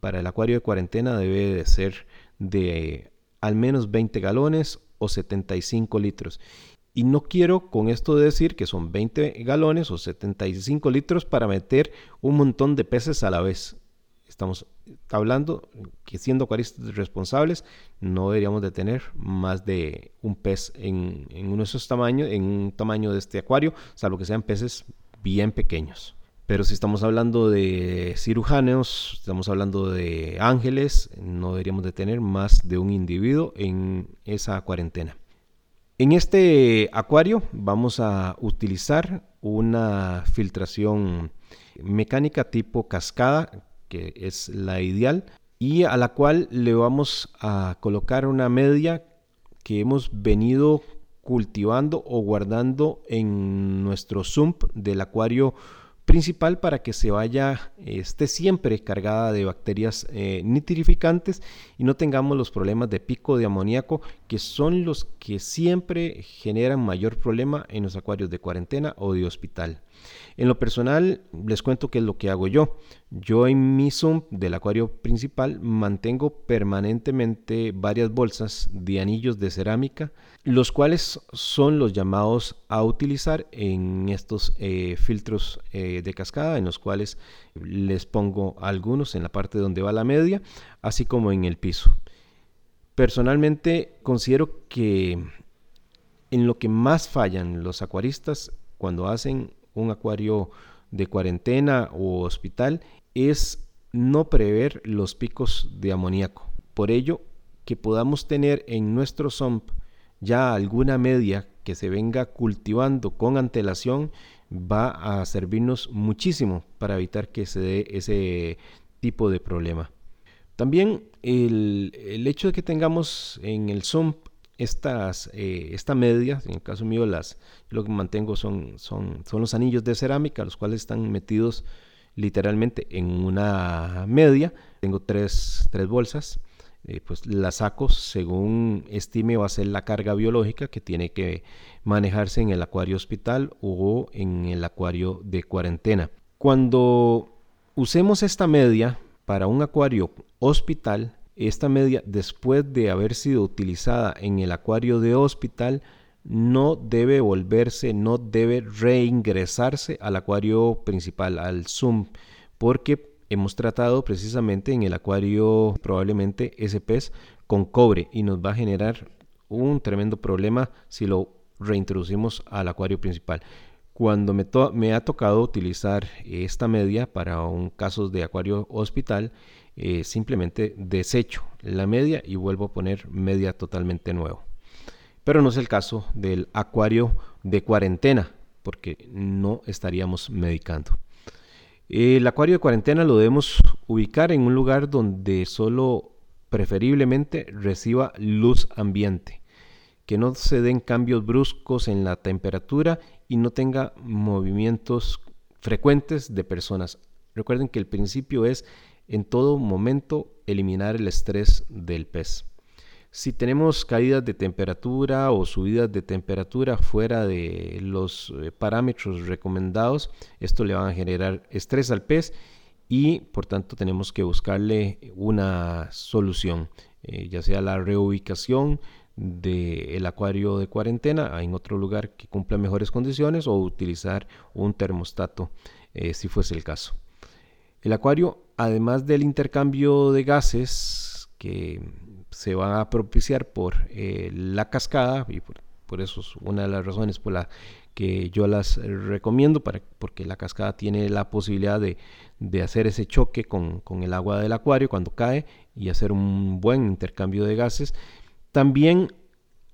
para el acuario de cuarentena debe de ser de al menos 20 galones o 75 litros. Y no quiero con esto decir que son 20 galones o 75 litros para meter un montón de peces a la vez. Estamos hablando que siendo acuaristas responsables no deberíamos de tener más de un pez en, uno de esos tamaños, en un tamaño de este acuario, salvo que sean peces bien pequeños. Pero si estamos hablando de cirujanos, estamos hablando de ángeles, no deberíamos de tener más de un individuo en esa cuarentena. En este acuario vamos a utilizar una filtración mecánica tipo cascada, que es la ideal, y a la cual le vamos a colocar una media que hemos venido cultivando o guardando en nuestro sump del acuario principal para que se vaya, esté siempre cargada de bacterias eh, nitrificantes y no tengamos los problemas de pico de amoníaco que son los que siempre generan mayor problema en los acuarios de cuarentena o de hospital. En lo personal, les cuento qué es lo que hago yo. Yo en mi Zoom del acuario principal mantengo permanentemente varias bolsas de anillos de cerámica, los cuales son los llamados a utilizar en estos eh, filtros eh, de cascada, en los cuales les pongo algunos en la parte donde va la media, así como en el piso. Personalmente considero que en lo que más fallan los acuaristas cuando hacen un acuario de cuarentena o hospital es no prever los picos de amoníaco. Por ello, que podamos tener en nuestro SOMP ya alguna media que se venga cultivando con antelación va a servirnos muchísimo para evitar que se dé ese tipo de problema. También el, el hecho de que tengamos en el SOMP estas, eh, esta media, en el caso mío las, lo que mantengo son, son, son los anillos de cerámica, los cuales están metidos literalmente en una media. Tengo tres, tres bolsas, eh, pues las saco según estime va a ser la carga biológica que tiene que manejarse en el acuario hospital o en el acuario de cuarentena. Cuando usemos esta media para un acuario hospital, esta media, después de haber sido utilizada en el acuario de hospital, no debe volverse, no debe reingresarse al acuario principal, al Zoom, porque hemos tratado precisamente en el acuario probablemente ese pez con cobre y nos va a generar un tremendo problema si lo reintroducimos al acuario principal. Cuando me, me ha tocado utilizar esta media para un caso de acuario hospital, eh, simplemente desecho la media y vuelvo a poner media totalmente nuevo. Pero no es el caso del acuario de cuarentena, porque no estaríamos medicando. El acuario de cuarentena lo debemos ubicar en un lugar donde solo preferiblemente reciba luz ambiente, que no se den cambios bruscos en la temperatura y no tenga movimientos frecuentes de personas. Recuerden que el principio es en todo momento eliminar el estrés del pez. Si tenemos caídas de temperatura o subidas de temperatura fuera de los eh, parámetros recomendados, esto le va a generar estrés al pez y por tanto tenemos que buscarle una solución, eh, ya sea la reubicación del acuario de cuarentena en otro lugar que cumpla mejores condiciones o utilizar un termostato eh, si fuese el caso. El acuario, además del intercambio de gases que se va a propiciar por eh, la cascada, y por, eso es una de las razones por la que yo las recomiendo, para, porque la cascada tiene la posibilidad de, hacer ese choque con, con, el agua del acuario cuando cae y hacer un buen intercambio de gases. También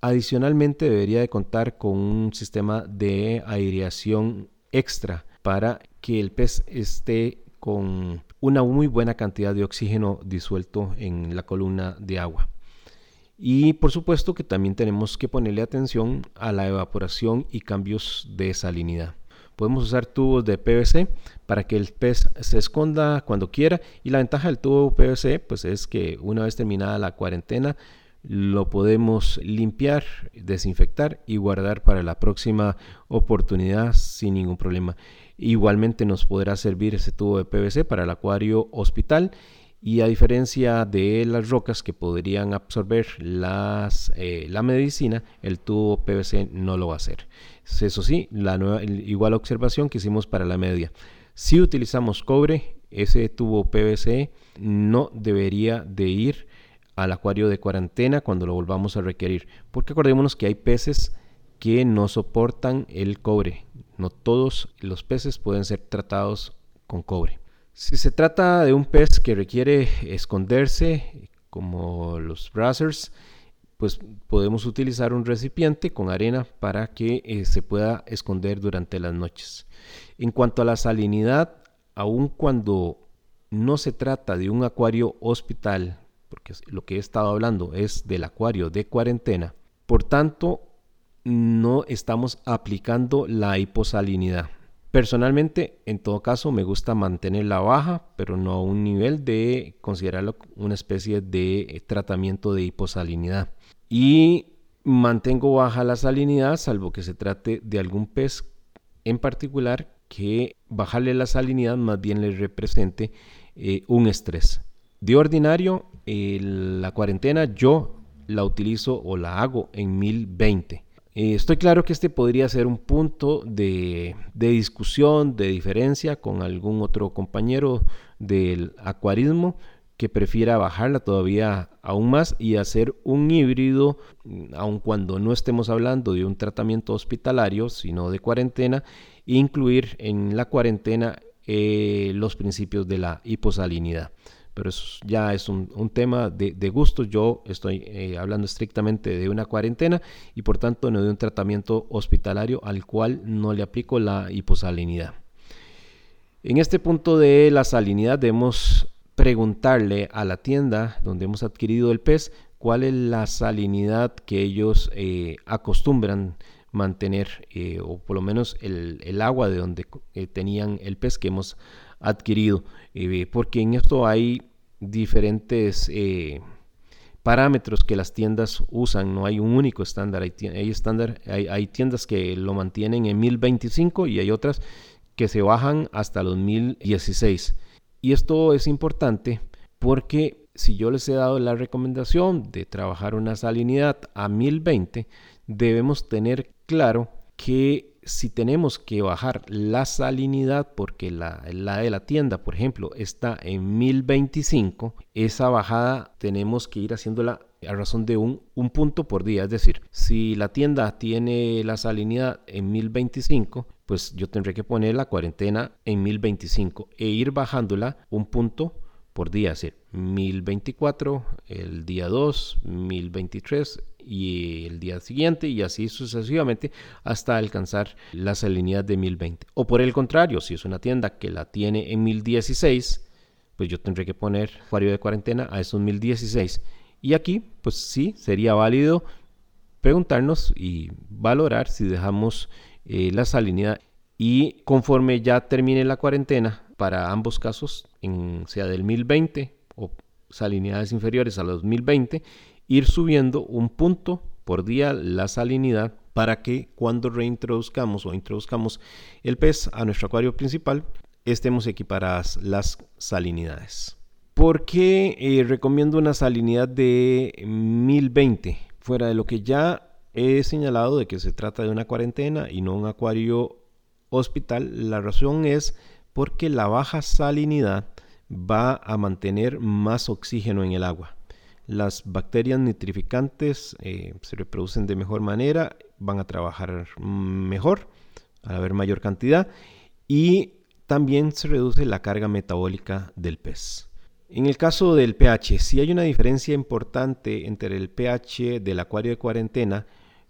adicionalmente debería de contar con un sistema de aireación extra para que el pez esté con una muy buena cantidad de oxígeno disuelto en la columna de agua. Y por supuesto que también tenemos que ponerle atención a la evaporación y cambios de salinidad. Podemos usar tubos de PVC para que el pez se esconda cuando quiera y la ventaja del tubo PVC pues es que una vez terminada la cuarentena lo podemos limpiar, desinfectar y guardar para la próxima oportunidad sin ningún problema. Igualmente nos podrá servir ese tubo de PVC para el acuario hospital y a diferencia de las rocas que podrían absorber las, eh, la medicina, el tubo PVC no lo va a hacer. Eso sí, la nueva, igual observación que hicimos para la media. Si utilizamos cobre, ese tubo PVC no debería de ir al acuario de cuarentena cuando lo volvamos a requerir, porque acordémonos que hay peces que no soportan el cobre. No todos los peces pueden ser tratados con cobre. Si se trata de un pez que requiere esconderse, como los brassers, pues podemos utilizar un recipiente con arena para que eh, se pueda esconder durante las noches. En cuanto a la salinidad, aun cuando no se trata de un acuario hospital, porque lo que he estado hablando es del acuario de cuarentena, por tanto, no estamos aplicando la hiposalinidad. Personalmente, en todo caso, me gusta mantenerla baja, pero no a un nivel de considerarlo una especie de eh, tratamiento de hiposalinidad. Y mantengo baja la salinidad, salvo que se trate de algún pez en particular que bajarle la salinidad más bien le represente eh, un estrés. De ordinario, la cuarentena yo la utilizo o la hago en 1020 eh, estoy claro que este podría ser un punto de, discusión, de diferencia con algún otro compañero del acuarismo que prefiera bajarla todavía aún más y hacer un híbrido, mm, aun cuando no estemos hablando de un tratamiento hospitalario, sino de cuarentena, e incluir en la cuarentena eh, los principios de la hiposalinidad pero eso ya es un, tema de, de, gustos. Yo estoy eh, hablando estrictamente de una cuarentena y por tanto no de un tratamiento hospitalario al cual no le aplico la hiposalinidad. En este punto de la salinidad debemos preguntarle a la tienda donde hemos adquirido el pez cuál es la salinidad que ellos eh, acostumbran mantener eh, o por lo menos el, el agua de donde tenían el pez que hemos adquirido porque en esto hay diferentes eh, parámetros que las tiendas usan, no hay un único estándar, hay, estándar, hay, tiendas que lo mantienen en 1025 y hay otras que se bajan hasta los 1016. Y esto es importante porque si yo les he dado la recomendación de trabajar una salinidad a 1020, debemos tener claro que si tenemos que bajar la salinidad porque la, de la tienda, por ejemplo, está en 1025, esa bajada tenemos que ir haciéndola a razón de un, un, punto por día. Es decir, si la tienda tiene la salinidad en 1025, pues yo tendré que poner la cuarentena en 1025 e ir bajándola un punto por día, es decir, 1024 el día 2, 1023 y el día siguiente y así sucesivamente hasta alcanzar la salinidad de 1020. O por el contrario, si es una tienda que la tiene en 1016, pues yo tendré que poner acuario de cuarentena a esos 1016. Y aquí, pues sí, sería válido preguntarnos y valorar si dejamos eh, la salinidad y conforme ya termine la cuarentena, para ambos casos, sea del 1020 o salinidades inferiores a los 1020, ir subiendo un punto por día la salinidad para que cuando reintroduzcamos o introduzcamos el pez a nuestro acuario principal estemos equiparadas las salinidades. ¿Por qué eh, recomiendo una salinidad de 1020? Fuera de lo que ya he señalado de que se trata de una cuarentena y no un acuario hospital, la razón es porque la baja salinidad va a mantener más oxígeno en el agua las bacterias nitrificantes eh, se reproducen de mejor manera, van a trabajar mejor al haber mayor cantidad y también se reduce la carga metabólica del pez. En el caso del pH, si hay una diferencia importante entre el pH del acuario de cuarentena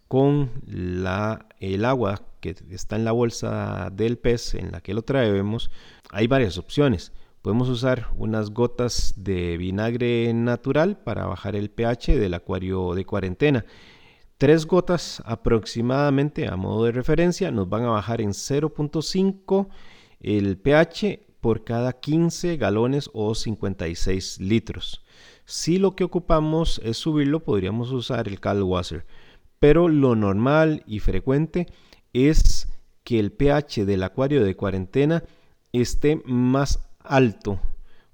con la, el agua que está en la bolsa del pez en la que lo traemos, hay varias opciones. Podemos usar unas gotas de vinagre natural para bajar el pH del acuario de cuarentena. Tres gotas aproximadamente a modo de referencia nos van a bajar en 0.5 el pH por cada 15 galones o 56 litros. Si lo que ocupamos es subirlo, podríamos usar el Calwasser. Pero lo normal y frecuente es que el pH del acuario de cuarentena esté más alto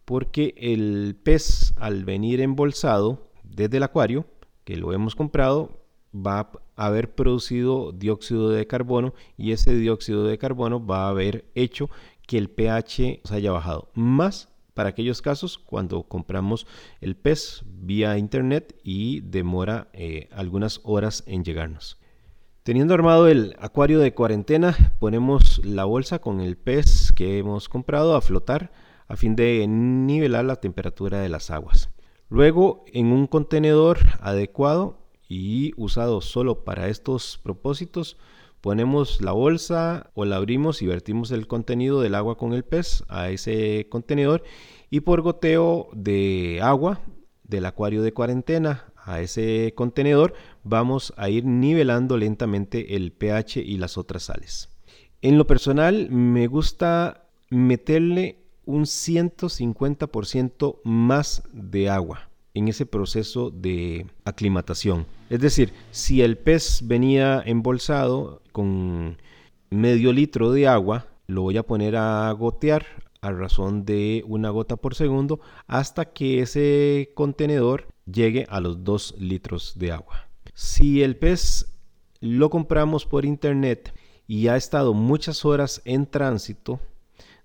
porque el pez al venir embolsado desde el acuario que lo hemos comprado va a haber producido dióxido de carbono y ese dióxido de carbono va a haber hecho que el pH se haya bajado. Más para aquellos casos cuando compramos el pez vía internet y demora eh, algunas horas en llegarnos. Teniendo armado el acuario de cuarentena, ponemos la bolsa con el pez que hemos comprado a flotar a fin de nivelar la temperatura de las aguas. Luego, en un contenedor adecuado y usado solo para estos propósitos, ponemos la bolsa o la abrimos y vertimos el contenido del agua con el pez a ese contenedor y por goteo de agua del acuario de cuarentena a ese contenedor vamos a ir nivelando lentamente el pH y las otras sales. En lo personal me gusta meterle un 150% más de agua en ese proceso de aclimatación. Es decir, si el pez venía embolsado con medio litro de agua, lo voy a poner a gotear a razón de una gota por segundo hasta que ese contenedor llegue a los 2 litros de agua. Si el pez lo compramos por internet y ha estado muchas horas en tránsito,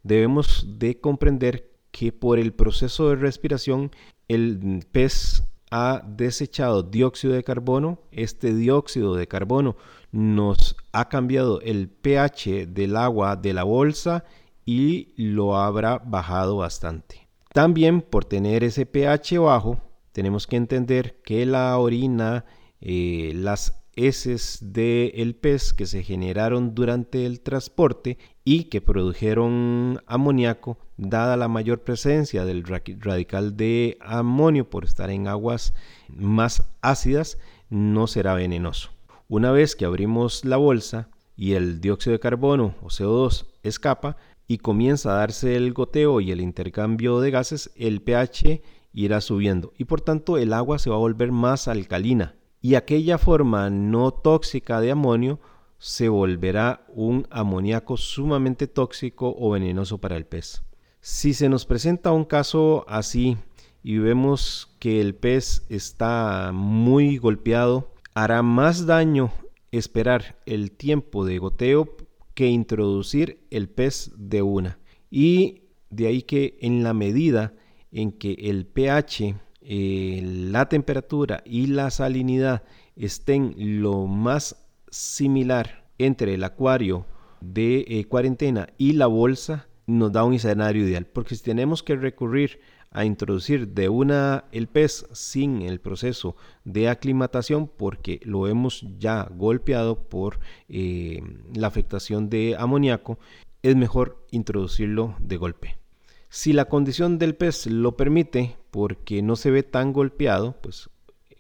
debemos de comprender que por el proceso de respiración el pez ha desechado dióxido de carbono. Este dióxido de carbono nos ha cambiado el pH del agua de la bolsa y lo habrá bajado bastante. También por tener ese pH bajo, tenemos que entender que la orina, eh, las heces del pez que se generaron durante el transporte y que produjeron amoníaco, dada la mayor presencia del radical de amonio por estar en aguas más ácidas, no será venenoso. Una vez que abrimos la bolsa y el dióxido de carbono o CO2 escapa y comienza a darse el goteo y el intercambio de gases, el pH irá subiendo y por tanto el agua se va a volver más alcalina y aquella forma no tóxica de amonio se volverá un amoníaco sumamente tóxico o venenoso para el pez. Si se nos presenta un caso así y vemos que el pez está muy golpeado, hará más daño esperar el tiempo de goteo que introducir el pez de una. Y de ahí que en la medida en que el pH eh, la temperatura y la salinidad estén lo más similar entre el acuario de eh, cuarentena y la bolsa, nos da un escenario ideal. Porque si tenemos que recurrir a introducir de una el pez sin el proceso de aclimatación porque lo hemos ya golpeado por eh, la afectación de amoníaco, es mejor introducirlo de golpe. Si la condición del pez lo permite, porque no se ve tan golpeado, pues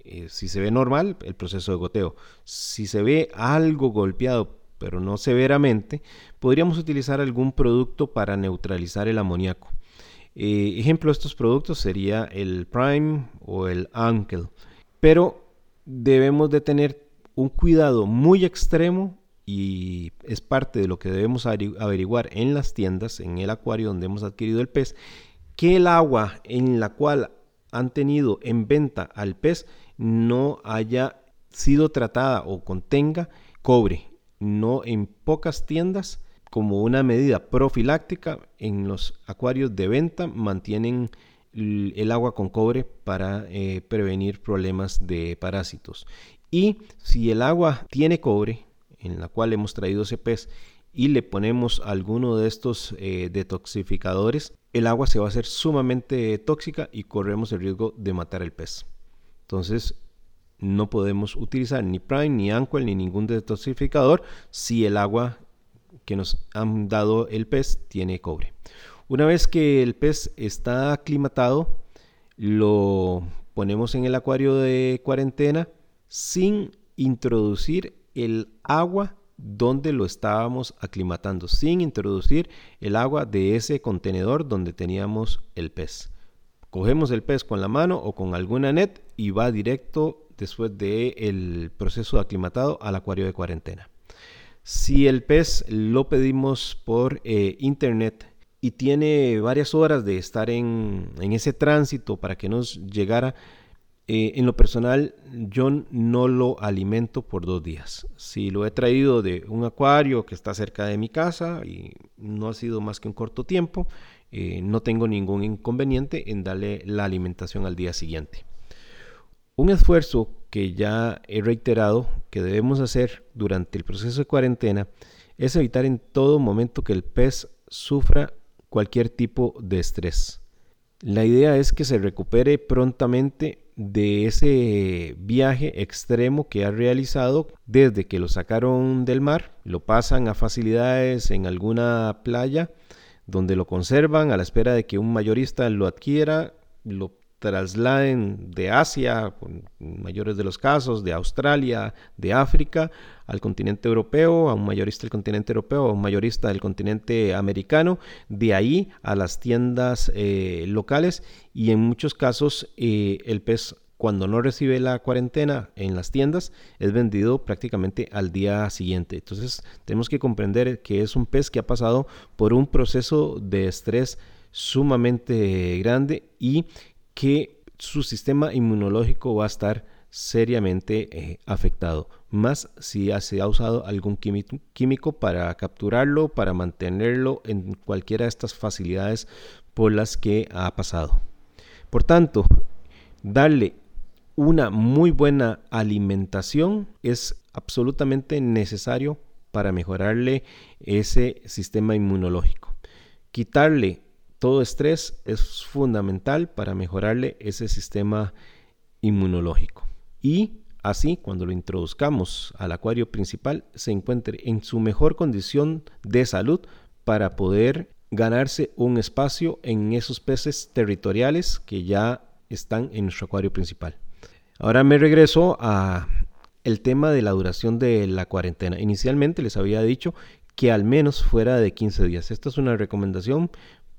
eh, si se ve normal, el proceso de goteo. Si se ve algo golpeado, pero no severamente, podríamos utilizar algún producto para neutralizar el amoníaco. Eh, ejemplo de estos productos sería el Prime o el Ankel. Pero debemos de tener un cuidado muy extremo y es parte de lo que debemos averiguar en las tiendas, en el acuario donde hemos adquirido el pez, que el agua en la cual han tenido en venta al pez no haya sido tratada o contenga cobre. No en pocas tiendas, como una medida profiláctica, en los acuarios de venta mantienen el agua con cobre para eh, prevenir problemas de parásitos. Y si el agua tiene cobre, en la cual hemos traído ese pez y le ponemos alguno de estos eh, detoxificadores, el agua se va a hacer sumamente tóxica y corremos el riesgo de matar el pez. Entonces, no podemos utilizar ni Prime, ni Anquel, ni ningún detoxificador si el agua que nos han dado el pez tiene cobre. Una vez que el pez está aclimatado, lo ponemos en el acuario de cuarentena sin introducir el agua donde lo estábamos aclimatando, sin introducir el agua de ese contenedor donde teníamos el pez. cogemos el pez con la mano o con alguna net y va directo después del el proceso aclimatado al acuario de cuarentena. Si el pez lo pedimos por eh, internet y tiene varias horas de estar en, ese tránsito para que nos llegara, eh, en lo personal, yo no lo alimento por dos días. Si lo he traído de un acuario que está cerca de mi casa y no ha sido más que un corto tiempo, eh, no tengo ningún inconveniente en darle la alimentación al día siguiente. Un esfuerzo que ya he reiterado que debemos hacer durante el proceso de cuarentena es evitar en todo momento que el pez sufra cualquier tipo de estrés. La idea es que se recupere prontamente de ese viaje extremo que ha realizado desde que lo sacaron del mar, lo pasan a facilidades en alguna playa donde lo conservan a la espera de que un mayorista lo adquiera, lo trasladen de Asia, con mayores de los casos, de Australia, de África, al continente europeo, a un mayorista del continente europeo, a un mayorista del continente americano, de ahí a las tiendas eh, locales y en muchos casos eh, el pez cuando no recibe la cuarentena en las tiendas es vendido prácticamente al día siguiente. Entonces tenemos que comprender que es un pez que ha pasado por un proceso de estrés sumamente grande y que su sistema inmunológico va a estar seriamente eh, afectado, más si se ha usado algún químico para capturarlo, para mantenerlo en cualquiera de estas facilidades por las que ha pasado. Por tanto, darle una muy buena alimentación es absolutamente necesario para mejorarle ese sistema inmunológico. Quitarle todo estrés es fundamental para mejorarle ese sistema inmunológico. Y así, cuando lo introduzcamos al acuario principal, se encuentre en su mejor condición de salud para poder ganarse un espacio en esos peces territoriales que ya están en nuestro acuario principal. Ahora me regreso a el tema de la duración de la cuarentena. Inicialmente les había dicho que al menos fuera de 15 días. Esta es una recomendación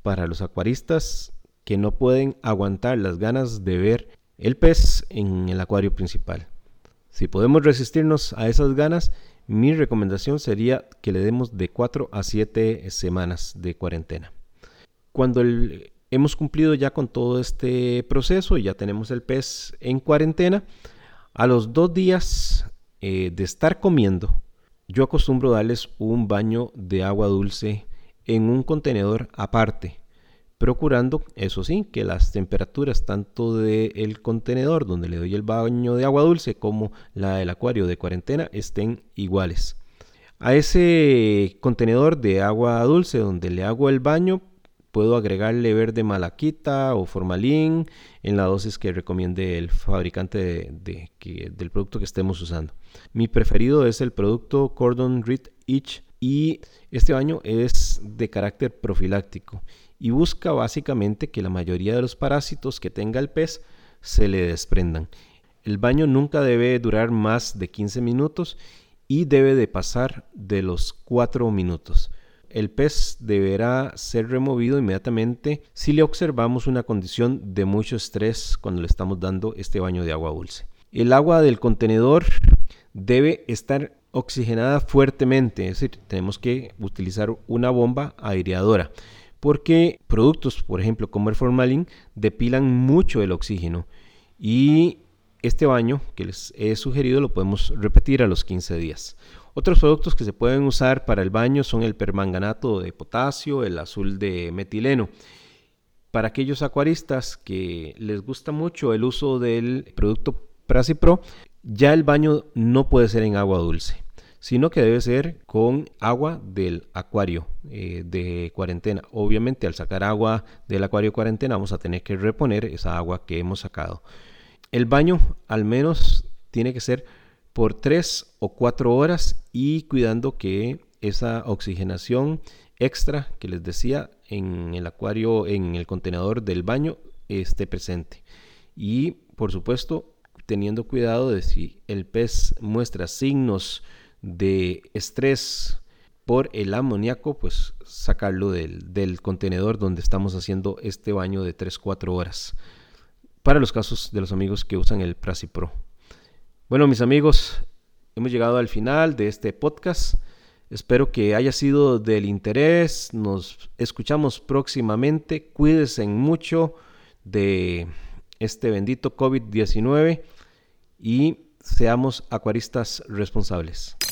para los acuaristas que no pueden aguantar las ganas de ver el pez en el acuario principal. Si podemos resistirnos a esas ganas, mi recomendación sería que le demos de 4 a 7 semanas de cuarentena. Cuando hemos cumplido ya con todo este proceso y ya tenemos el pez en cuarentena, a los dos días eh, de estar comiendo, yo acostumbro darles un baño de agua dulce en un contenedor aparte, procurando, eso sí, que las temperaturas tanto del contenedor donde le doy el baño de agua dulce como la del acuario de cuarentena estén iguales. A ese contenedor de agua dulce donde le hago el baño, puedo agregarle verde malaquita o formalín en la dosis que recomiende el fabricante del producto que estemos usando. Mi preferido es el producto Cordon Reed Itch y este baño es de carácter profiláctico y busca básicamente que la mayoría de los parásitos que tenga el pez se le desprendan. El baño nunca debe durar más de 15 minutos y debe de pasar de los 4 minutos. El pez deberá ser removido inmediatamente si le observamos una condición de mucho estrés cuando le estamos dando este baño de agua dulce. El agua del contenedor debe estar oxigenada fuertemente, es decir, tenemos que utilizar una bomba aireadora, porque productos, por ejemplo, como el formalin, depilan mucho el oxígeno y este baño que les he sugerido lo podemos repetir a los 15 días. Otros productos que se pueden usar para el baño son el permanganato de potasio, el azul de metileno. Para aquellos acuaristas que les gusta mucho el uso del producto Prasipro, ya el baño no puede ser en agua dulce, sino que debe ser con agua del acuario eh, de cuarentena. Obviamente al sacar agua del acuario de cuarentena vamos a tener que reponer esa agua que hemos sacado. El baño al menos tiene que ser por tres o cuatro horas y cuidando que esa oxigenación extra que les decía en el acuario, en el contenedor del baño, esté presente. Y por supuesto teniendo cuidado de si el pez muestra signos de estrés por el amoníaco, pues sacarlo del, del contenedor donde estamos haciendo este baño de 3-4 horas. Para los casos de los amigos que usan el Prasipro. Bueno, mis amigos, hemos llegado al final de este podcast. Espero que haya sido del interés. Nos escuchamos próximamente. Cuídense mucho de este bendito COVID-19 y seamos acuaristas responsables.